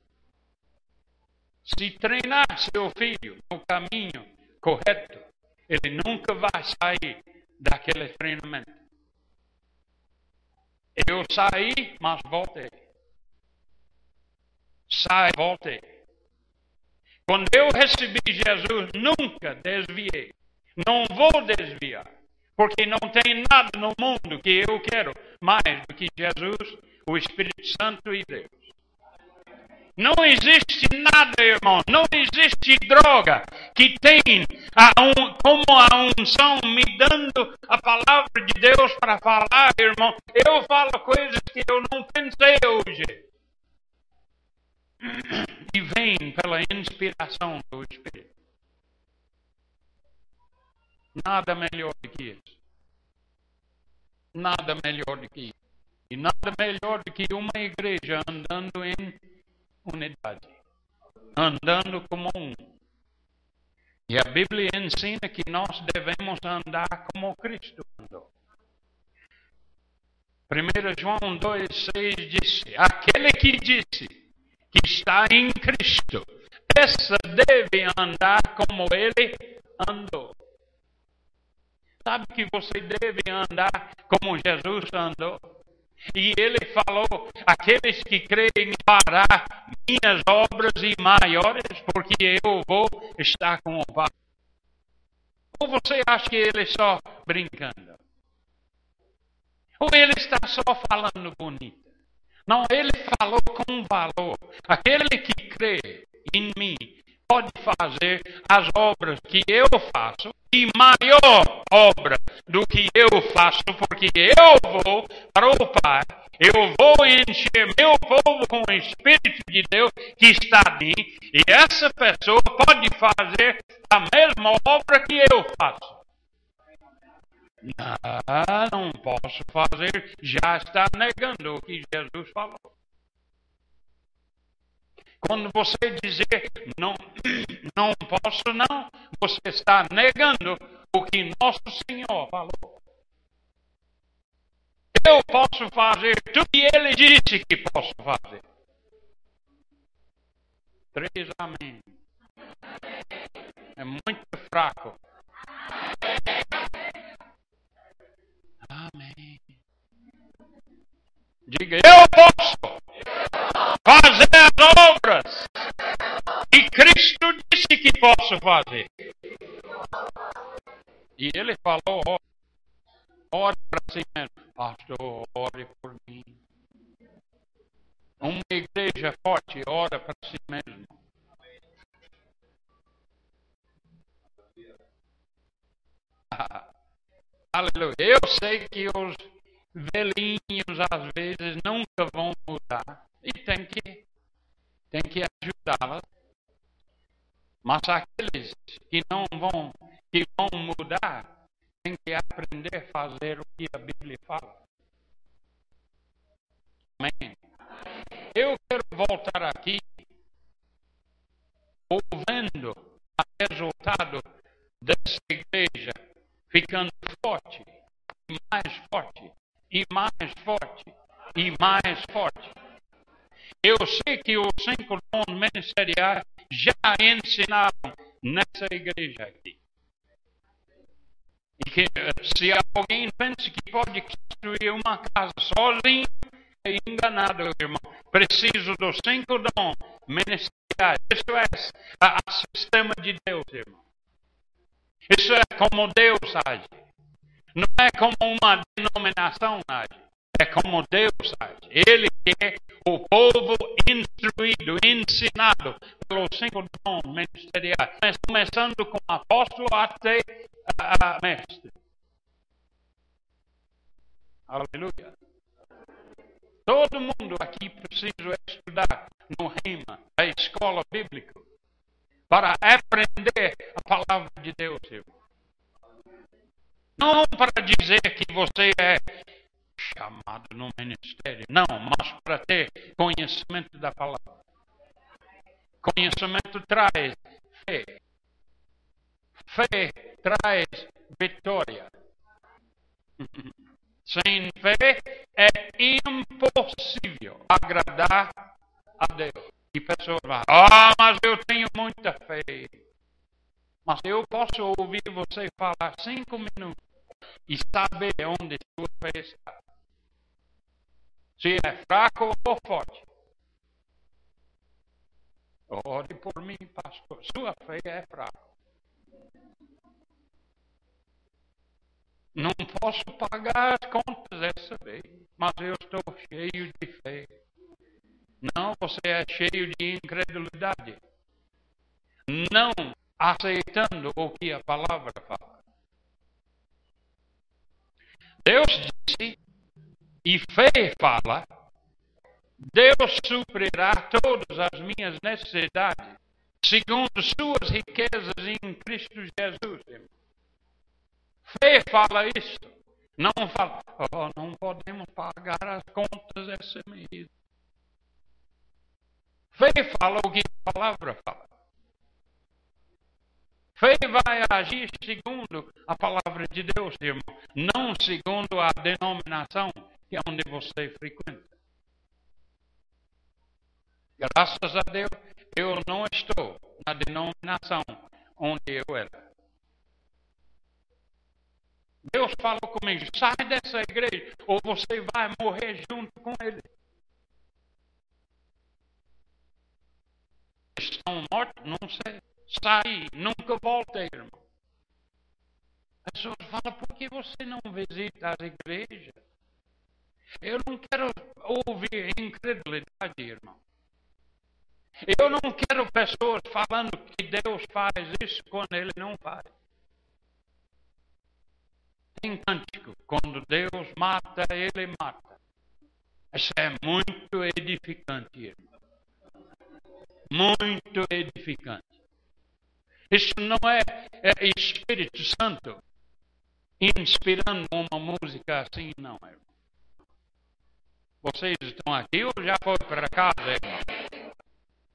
Se treinar seu filho no caminho correto, ele nunca vai sair daquele treinamento. Eu saí, mas voltei. Sai, voltei. Quando eu recebi Jesus, nunca desviei. Não vou desviar, porque não tem nada no mundo que eu quero mais do que Jesus, o Espírito Santo e Deus. Não existe nada, irmão, não existe droga que tem a como a unção me dando a palavra de Deus para falar, irmão. Eu falo coisas que eu não pensei hoje. E vem pela inspiração do Espírito. Nada melhor do que isso. Nada melhor do que isso. E nada melhor do que uma igreja andando em unidade. Andando como um. E a Bíblia ensina que nós devemos andar como Cristo andou. 1 João 2,6 disse: Aquele que disse que está em Cristo, essa deve andar como ele andou. Sabe que você deve andar como Jesus andou? E ele falou: aqueles que creem fará minhas obras e maiores, porque eu vou estar com o Pai. Ou você acha que ele só brincando? Ou ele está só falando bonito? Não, ele falou com valor. Aquele que crê em mim pode fazer as obras que eu faço e maior obra do que eu faço, porque eu vou para o Pai, eu vou encher meu povo com o Espírito de Deus que está em mim, e essa pessoa pode fazer a mesma obra que eu faço. Não, não posso fazer, já está negando o que Jesus falou. Quando você dizer não, não posso não, você está negando o que nosso Senhor falou. Eu posso fazer tudo que ele disse que posso fazer. Três amém. É muito fraco. Amém. Diga, eu posso fazer as obras que Cristo disse que posso fazer. E ele falou: ore para si mesmo, pastor, ore por mim. Uma igreja forte ora para si mesmo. [LAUGHS] Aleluia. Eu sei que os velhinhos às vezes nunca vão mudar. E tem que, tem que ajudá-las. Mas aqueles que não vão, que vão mudar, têm que aprender a fazer o que a Bíblia fala. Amém. Eu quero voltar aqui ouvindo o resultado dessa igreja ficando forte, mais forte, e mais forte, e mais forte. Eu sei que os cinco dons ministeriais já ensinaram nessa igreja aqui. E que se alguém pensa que pode construir uma casa sozinho, é enganado, irmão. Preciso dos cinco dons ministeriais. Isso é o sistema de Deus, irmão. Isso é como Deus age. Não é como uma denominação age. É como Deus age. Ele é o povo instruído, ensinado pelos cinco dons ministeriais, começando com apóstolo até a mestre. Aleluia. Todo mundo aqui precisa estudar no RIMA, a escola bíblica, para aprender a palavra de Deus, irmão. Não para dizer que você é chamado no ministério. Não, mas para ter conhecimento da palavra. Conhecimento traz fé. Fé traz vitória. [LAUGHS] Sem fé é impossível agradar a Deus. E pessoas vão, ah, mas eu tenho muita fé. Mas eu posso ouvir você falar cinco minutos e saber onde sua fé está. Se é fraco ou forte. Ore por mim, pastor. Sua fé é fraca. Não posso pagar as contas dessa vez, mas eu estou cheio de fé. Não, você é cheio de incredulidade. Não aceitando o que a palavra fala. Deus e fé fala, Deus suprirá todas as minhas necessidades, segundo suas riquezas em Cristo Jesus. Fé fala isso. Não fala, oh, não podemos pagar as contas esse mês. Fé fala o que a palavra fala. Fé vai agir segundo a palavra de Deus, irmão, não segundo a denominação que é onde você frequenta. Graças a Deus, eu não estou na denominação onde eu era. Deus falou comigo: sai dessa igreja ou você vai morrer junto com ele. Estão mortos? Não sei. Sai, nunca volta, irmão. As pessoas falam: por que você não visita as igrejas? Eu não quero ouvir incredulidade, irmão. Eu não quero pessoas falando que Deus faz isso quando Ele não faz. Tem cântico, quando Deus mata, Ele mata. Isso é muito edificante, irmão. Muito edificante. Isso não é, é Espírito Santo inspirando uma música assim, não, irmão. Vocês estão aqui ou já foi para casa, irmão?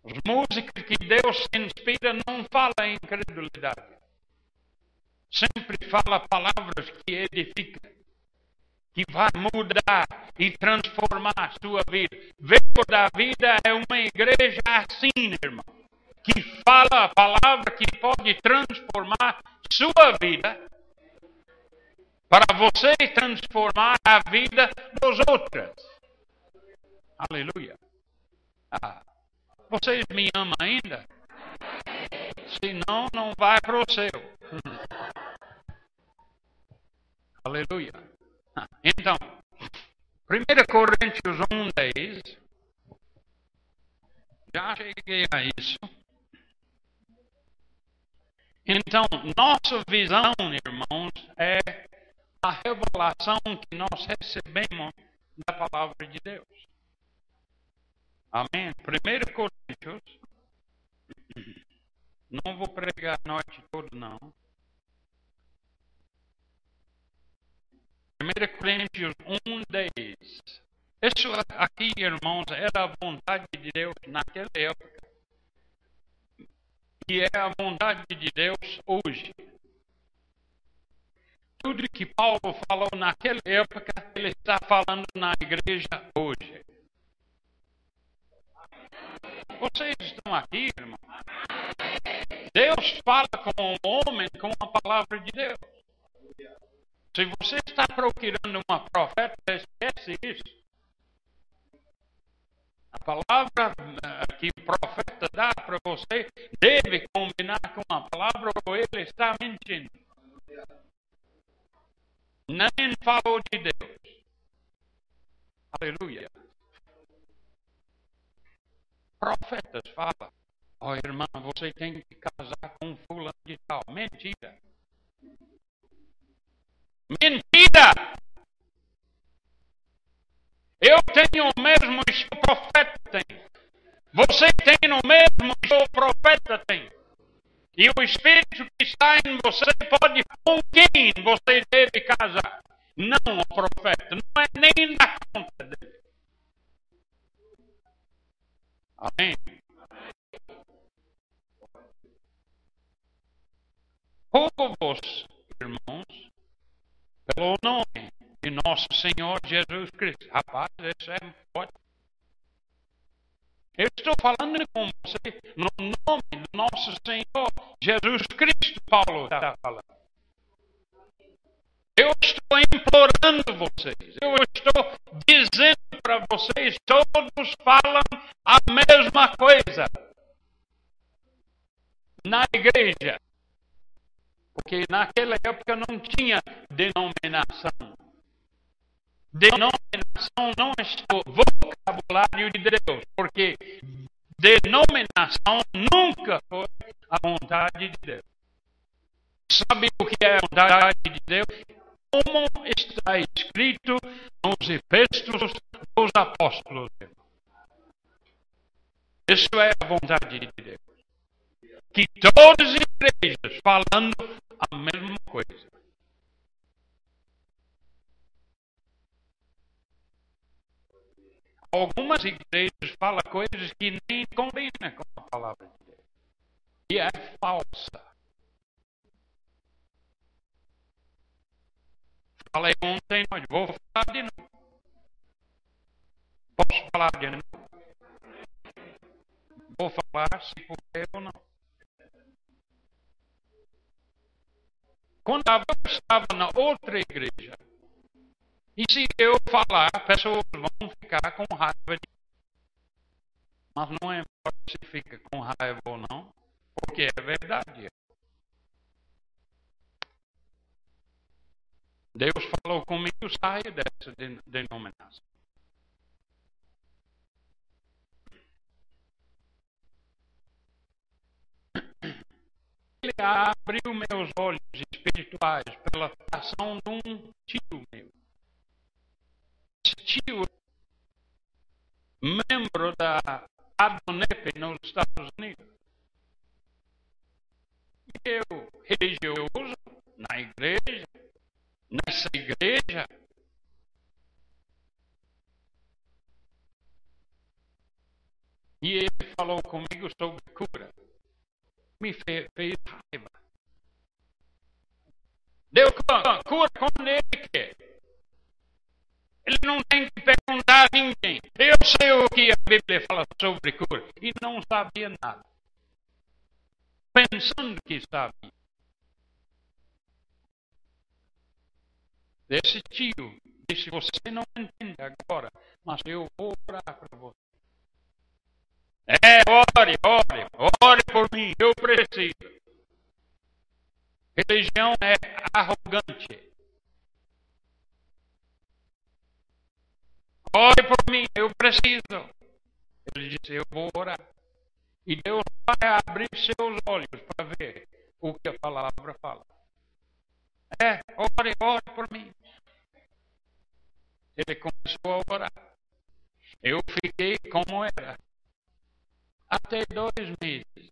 Os músicos que Deus inspira não fala em incredulidade. Sempre fala palavras que edificam, que vai mudar e transformar a sua vida. Verbo da vida é uma igreja assim, irmão, que fala a palavra que pode transformar sua vida para você transformar a vida dos outros. Aleluia. Ah, vocês me amam ainda? Se não, não vai para o céu. [LAUGHS] Aleluia. Ah, então, 1 Coríntios 1, 10. Já cheguei a isso. Então, nossa visão, irmãos, é a revelação que nós recebemos da palavra de Deus. Amém. 1 Coríntios, não vou pregar a noite toda, não. 1 Coríntios 1, 10. Isso aqui, irmãos, era a vontade de Deus naquela época. E é a vontade de Deus hoje. Tudo que Paulo falou naquela época, ele está falando na igreja hoje. Vocês estão aqui, irmão? Deus fala com o homem com a palavra de Deus. Se você está procurando uma profeta, esquece isso. A palavra eh, que o profeta dá para você deve combinar com a palavra ou ele está mentindo. Nem falou de Deus. Aleluia. Profetas falam. Ó oh, irmã, você tem que casar com fulano de tal. Mentira. Mentira! Eu tenho o mesmo que o profeta tem. Você tem o mesmo que o profeta tem. E o Espírito que está em você pode com quem você deve casar. Não o profeta. Não é nem na conta dele. Amém. Rogo-vos, irmãos, pelo nome de nosso Senhor Jesus Cristo. Rapaz, isso é forte. Eu estou falando com você no nome do nosso Senhor Jesus Cristo, Paulo está falando. Eu estou implorando vocês, eu estou dizendo para vocês, todos falam a mesma coisa na igreja. Porque naquela época não tinha denominação. Denominação não está no vocabulário de Deus, porque denominação nunca foi a vontade de Deus. Sabe o que é a vontade de Deus? Como está escrito nos epístolos dos apóstolos. Isso é a vontade de Deus. Que todas as igrejas falando a mesma coisa. Algumas igrejas falam coisas que nem combinam com a palavra de Deus. E é falsa. Falei ontem, mas vou falar de novo. Posso falar de novo? Vou falar se puder ou não. Quando estava na outra igreja, e se eu falar, pessoas vão ficar com raiva de Mas não importa se fica com raiva ou não, porque é verdade. Deus falou comigo, saia dessa denominação. Ele abriu meus olhos espirituais pela ação de um tio meu tio, membro da Adonep nos Estados Unidos. Eu, religioso, na igreja, nessa igreja, e ele falou comigo sobre cura. Me fez, fez raiva. Deu cura quando ele quer. Ele não tem que perguntar a ninguém. Eu sei o que a Bíblia fala sobre cura. E não sabia nada. Pensando que sabia. Esse tio disse: Você não entende agora, mas eu vou orar para você. É, ore, ore, ore por mim, eu preciso. Religião é arrogante. Ore por mim, eu preciso. Ele disse: Eu vou orar. E Deus vai abrir seus olhos para ver o que a palavra fala. É, ore, ore por mim. Ele começou a orar. Eu fiquei como era. Até dois meses.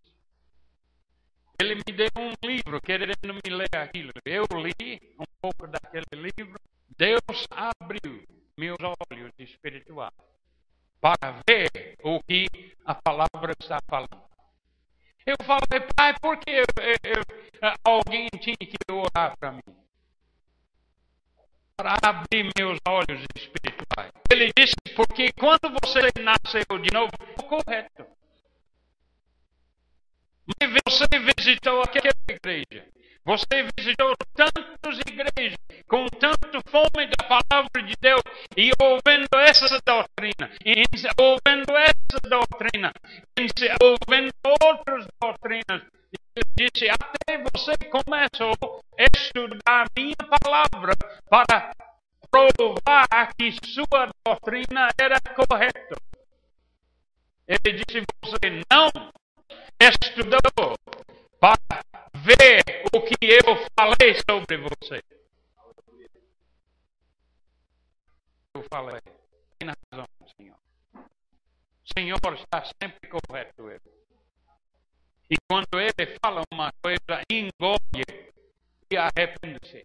Ele me deu um livro, querendo me ler aquilo. Eu li um pouco daquele livro. Deus abriu meus olhos espirituais para ver o que a palavra está falando. Eu falei, pai, por que eu, eu, alguém tinha que orar para mim? Para abrir meus olhos espirituais. Ele disse, porque quando você nasceu de novo, correto. Mas você visitou aquela igreja. Você visitou tantas igrejas com tanto fome da palavra de Deus e ouvindo essa doutrina, e ouvindo essa doutrina, e ouvindo outras doutrinas. Disse: Até você começou a estudar minha palavra para provar que sua doutrina era correta. Ele disse: Você não estudou para ver o que eu falei sobre você. Eu falei, tem razão, Senhor. O Senhor está sempre correto. Ele. E quando ele fala uma coisa, engole e arrepende-se.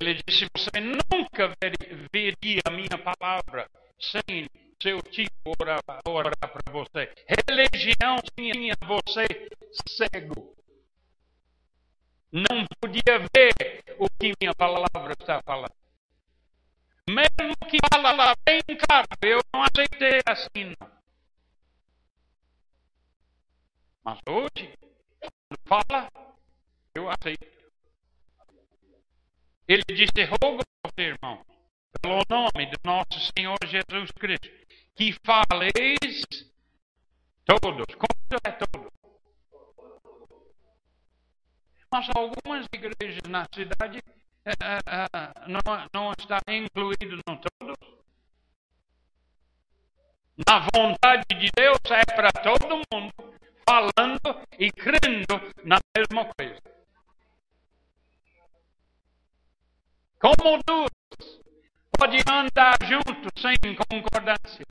Ele disse: Você nunca veria a minha palavra sem seu tipo orar, orar para você. Religião tinha você cego. Não podia ver o que minha palavra está falando. Mesmo que fala lá bem claro, eu não aceitei assim. Não. Mas hoje, quando fala, eu aceito. Ele disse: Rogo irmão, pelo nome do nosso Senhor Jesus Cristo, que faleis todos. Quanto é todo? Mas algumas igrejas na cidade não, não está incluído no todos. Na vontade de Deus é para todo mundo, falando e crendo na mesma coisa. Como duas pode andar junto sem concordância?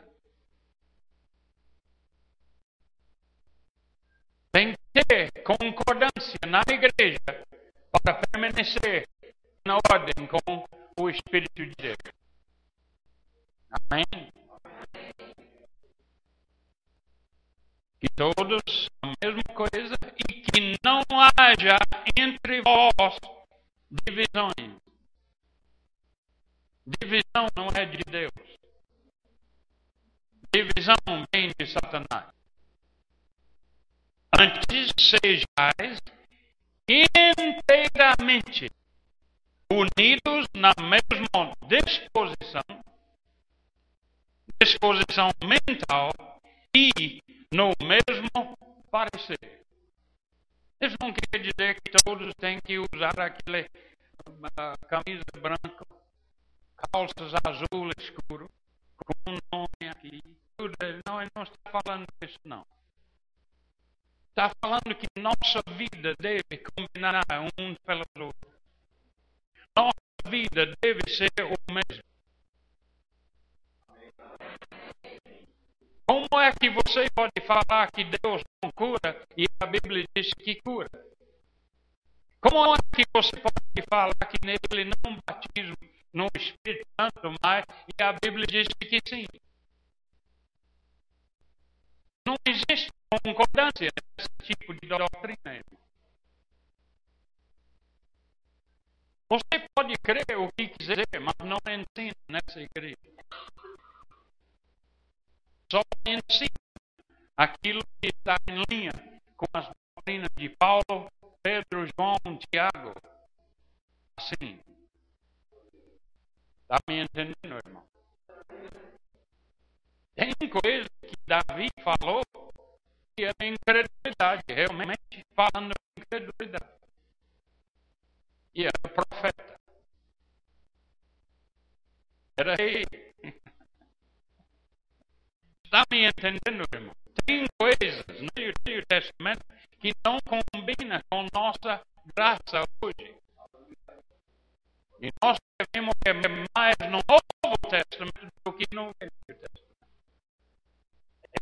Tem que ter concordância na igreja para permanecer na ordem com o Espírito de Deus. Amém? Que todos a mesma coisa e que não haja entre vós divisões. Divisão não é de Deus. Divisão vem de Satanás. Antes sejais inteiramente unidos na mesma disposição, disposição mental e no mesmo parecer. Isso não quer dizer que todos têm que usar aquele uh, camisa branca, calças azul escuro, com um nome aqui. Não, ele não está falando disso, não. Está falando que nossa vida deve combinar um pelos outros. Nossa vida deve ser o mesmo. Como é que você pode falar que Deus não cura e a Bíblia diz que cura? Como é que você pode falar que nele não batismo no Espírito Santo mais e a Bíblia diz que sim? Não existe concordância nesse tipo de doutrina. Você pode crer o que quiser, mas não ensina nessa igreja. Só ensina aquilo que está em linha com as doutrinas de Paulo, Pedro, João, Tiago. Assim. Está me entendendo, irmão? Tem coisa que Davi falou que é incredulidade, realmente falando incredulidade. E era profeta. Era rei. Está me entendendo, irmão? Tem coisas no Antigo Testamento que não combinam com nossa graça hoje. E nós devemos ver mais no Novo Testamento do que no Velho Testamento.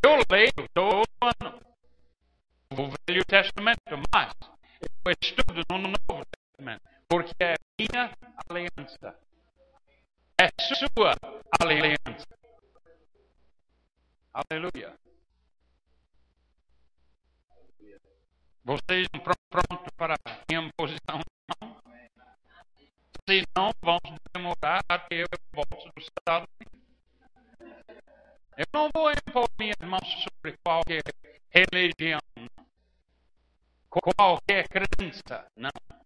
Eu leio todo ano o Velho Testamento, mas eu estudo no Novo Testamento, porque é minha aliança. É sua aliança. Aleluia. Vocês estão prontos para a imposição? Não? Se não, vamos demorar até eu volto do Estado. Eu não vou impor minhas mãos sobre qualquer religião, qualquer crença, não.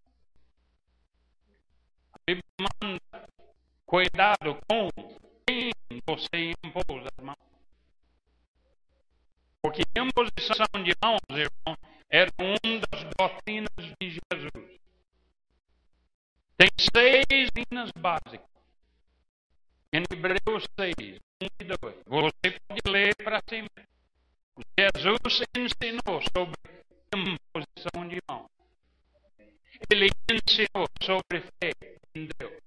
A manda cuidado com quem você impôs as mãos. Porque imposição de mãos, irmão, era uma das doutrinas de Jesus. Tem seis linhas básicas. Em Hebreus 6, 1 e 2. Você pode ler para cima. Jesus ensinou sobre imposição de mãos. Ele ensinou sobre fé em Deus.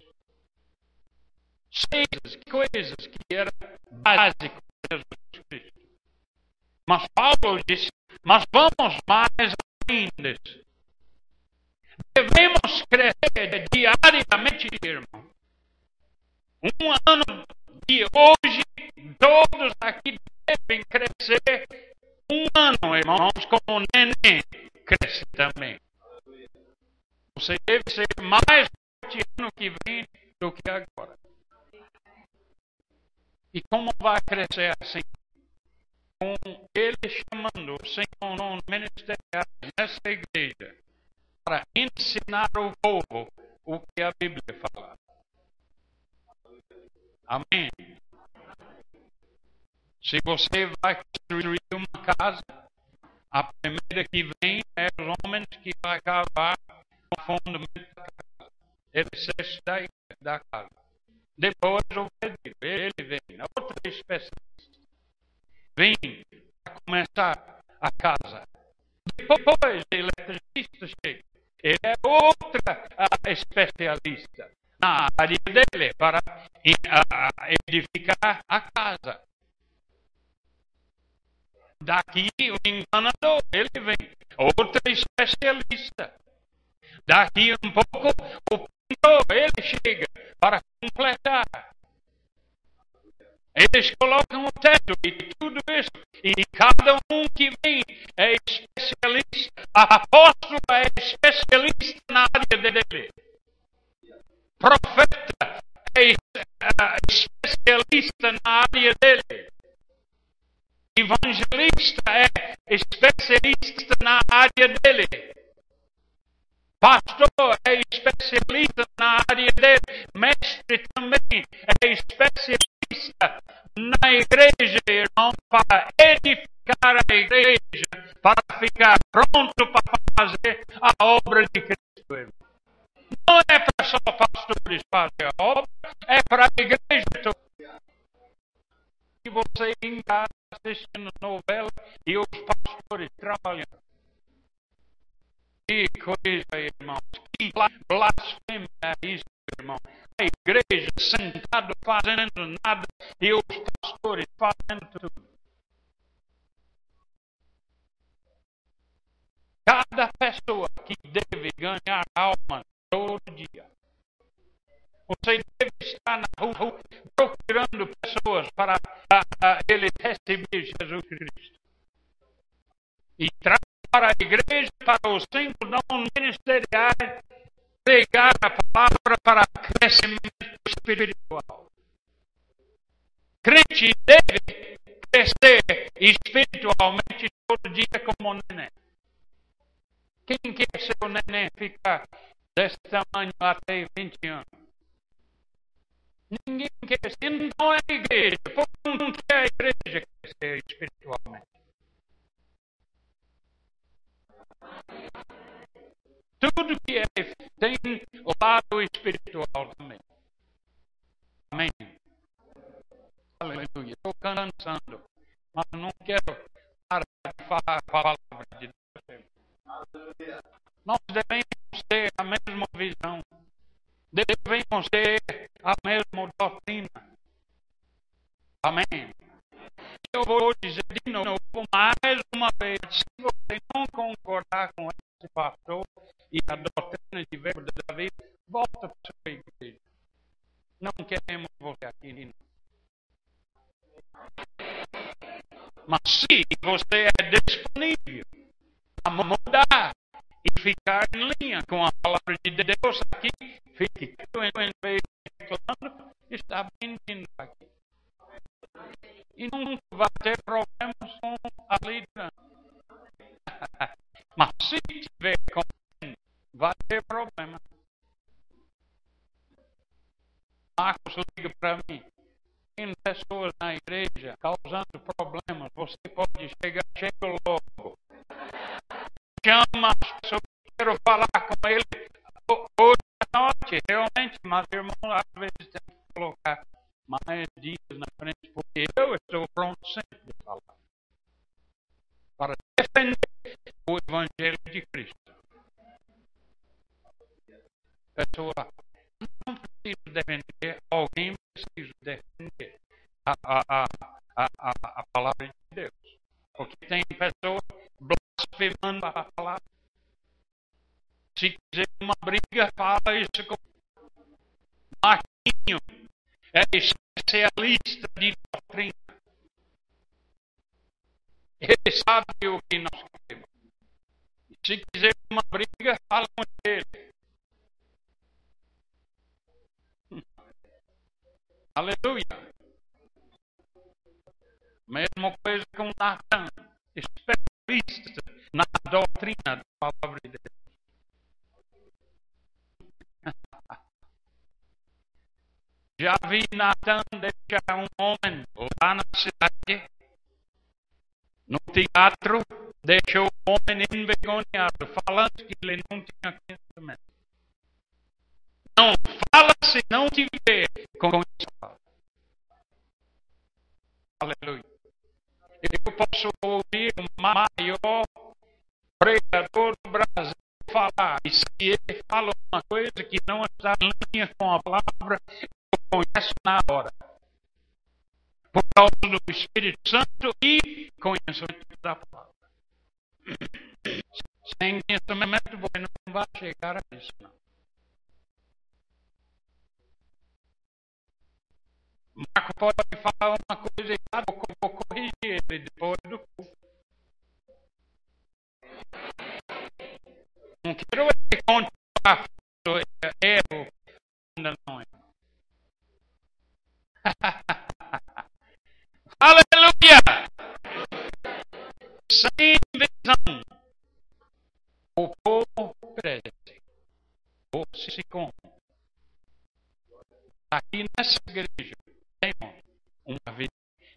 Seis coisas que eram básicas de Jesus Cristo. Mas Paulo disse mas vamos mais ainda. Devemos crescer diariamente, irmão. Um ano de hoje, todos aqui devem crescer um ano, irmãos, como o neném cresce também. Você deve ser mais ano que vem do que agora. E como vai crescer assim? com ele chamando o Senhor ministeriais nessa igreja para ensinar o povo o que a Bíblia fala. Amém. Se você vai construir uma casa, a primeira que vem é os homens que vai cavar o fundamento da casa. Ele se da casa. Depois o pedido, ele vem, outra especialista vem a começar a casa. Depois o eletricista chega. Ele é outra especialista na área dele para edificar a casa. Daqui o enganador, ele vem, outra especialista. Daqui um pouco o ele chega para completar. Eles colocam o teto e tudo isso. E cada um que vem é especialista. A apóstolo é especialista na área dele. Profeta é especialista na área dele. Evangelista é especialista na área dele. Pastor é especialista na área dele. Mestre também é especialista na igreja, irmão, para edificar a igreja, para ficar pronto para fazer a obra de Cristo, irmão. Não é para só pastores fazer a obra, é para a igreja toda. E você casa assistindo novela e os pastores trabalhando. Que coisa, irmãos. Que blasfêmia é isso, irmão a igreja sentado fazendo nada e os pastores fazendo tudo. Cada pessoa que deve ganhar alma todo dia. Você deve estar na rua procurando pessoas para a, a, ele receber Jesus Cristo. E traz para a igreja, para os cinco dons ministeriais, pregar a palavra para crescimento espiritual. Crente deve crescer espiritualmente todo dia como um neném. Quem quer ser um neném ficar desse tamanho até 20 anos? Ninguém quer ser, não é a igreja. Porque não quer a igreja crescer espiritualmente. Tudo que é tem o lado espiritual também. Amém. Aleluia. Estou cansando, mas não quero parar de falar a palavra de Deus. Nós devemos ter a mesma visão. Devemos ter a mesma doutrina. Amém. Eu vou dizer de novo, mais uma vez, se você não concordar com esse pastor e a doutrina de verbo de Davi, volta para a sua igreja. Não queremos você aqui, não. Mas se você é disponível a mudar e ficar em linha com a palavra de Deus aqui, fique de reclamando, está bem-vindo aqui. E nunca vai ter problemas com a liderança. [LAUGHS] Mas se tiver com vai ter problema. Marcos liga para mim. Tem pessoas na igreja causando problemas. Você pode chegar, chega logo. Chama as pessoas, quero falar com ele hoje à noite, realmente, mas irmão, às vezes tem que colocar mais dias na frente, porque eu estou pronto sempre de falar. Para defender o Evangelho de Cristo. Pessoa, não preciso defender, alguém precisa defender a, a, a, a, a palavra de Deus. Porque tem pessoas blasfemando a palavra. Se quiser uma briga, fala isso com Marquinho. É especialista de doutrina. Ele sabe o que nós queremos. Se quiser uma briga, fala com ele. [LAUGHS] Aleluia. Mesma coisa com Natan, especialista na doutrina da palavra de Deus. Já vi Natan deixar um homem lá na cidade, no teatro, deixou o homem envergonhado, falando que ele não tinha conhecimento. Não fala se não tiver conhecimento. Aleluia. Eu posso ouvir o maior pregador do Brasil falar, e se ele fala uma coisa que não está em linha com a palavra, conhece na hora. Por causa do Espírito Santo e conhecimento da palavra. Sem conhecimento você não vai chegar a isso, não. Marco pode falar uma coisa errada, eu vou corrigir ele depois do culto. Não quero ele continuar erro ainda não é. [LAUGHS] Aleluia! Sem visão, o povo perece, ou se come. Aqui nessa igreja temos uma vida,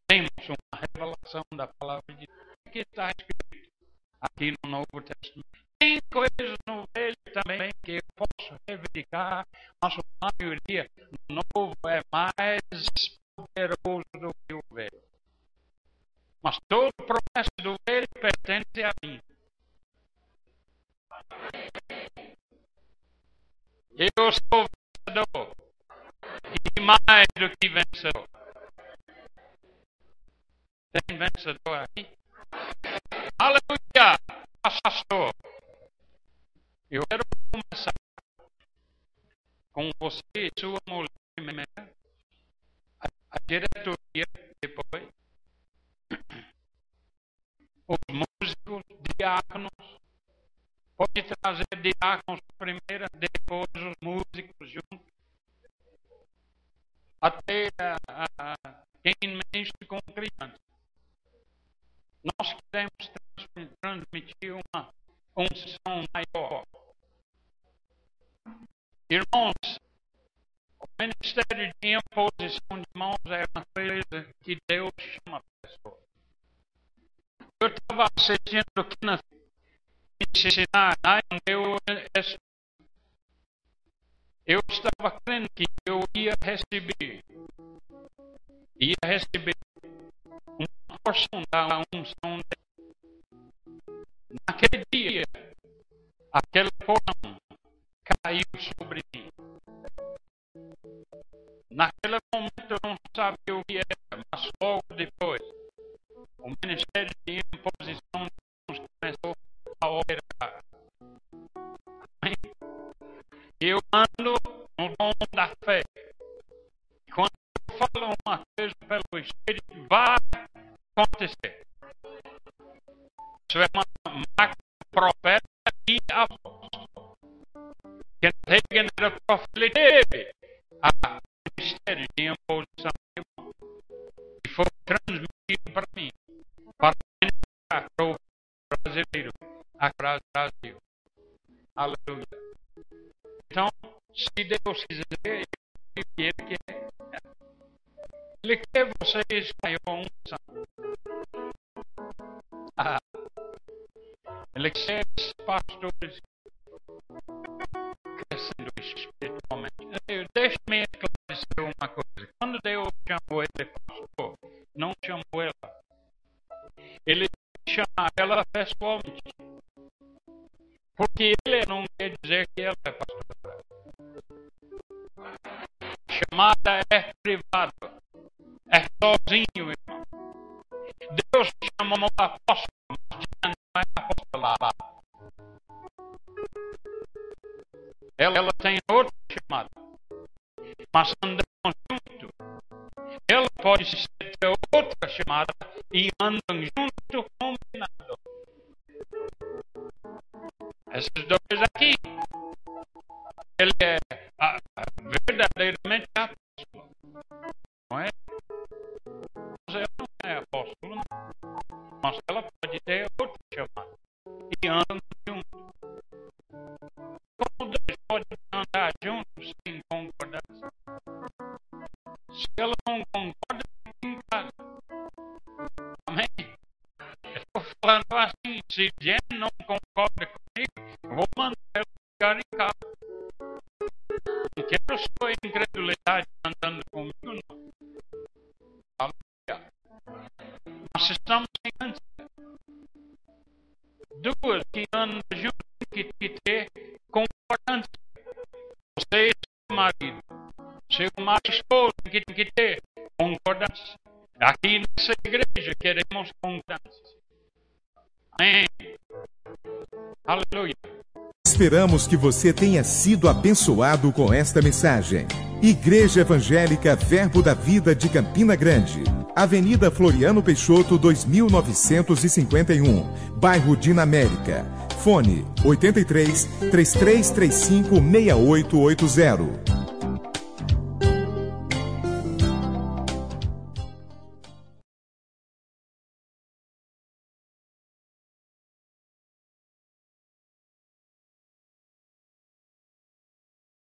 temos uma revelação da palavra de Deus que está escrito aqui no Novo Testamento. Tem coisas no Velho também que eu posso reivindicar, mas a maioria no Novo é mais poderoso do que o velho. Mas toda promessa do velho pertence a mim. Eu sou vencedor. E mais do que vencedor. Tem vencedor aqui? sendo espiritualmente. Deixe-me esclarecer uma coisa. Quando Deus chamou ele pastor, não chamou ela. Ele chamou ela pessoalmente. Esperamos que você tenha sido abençoado com esta mensagem. Igreja Evangélica Verbo da Vida de Campina Grande, Avenida Floriano Peixoto, 2951, bairro Dinamérica. Fone 83 3335 6880.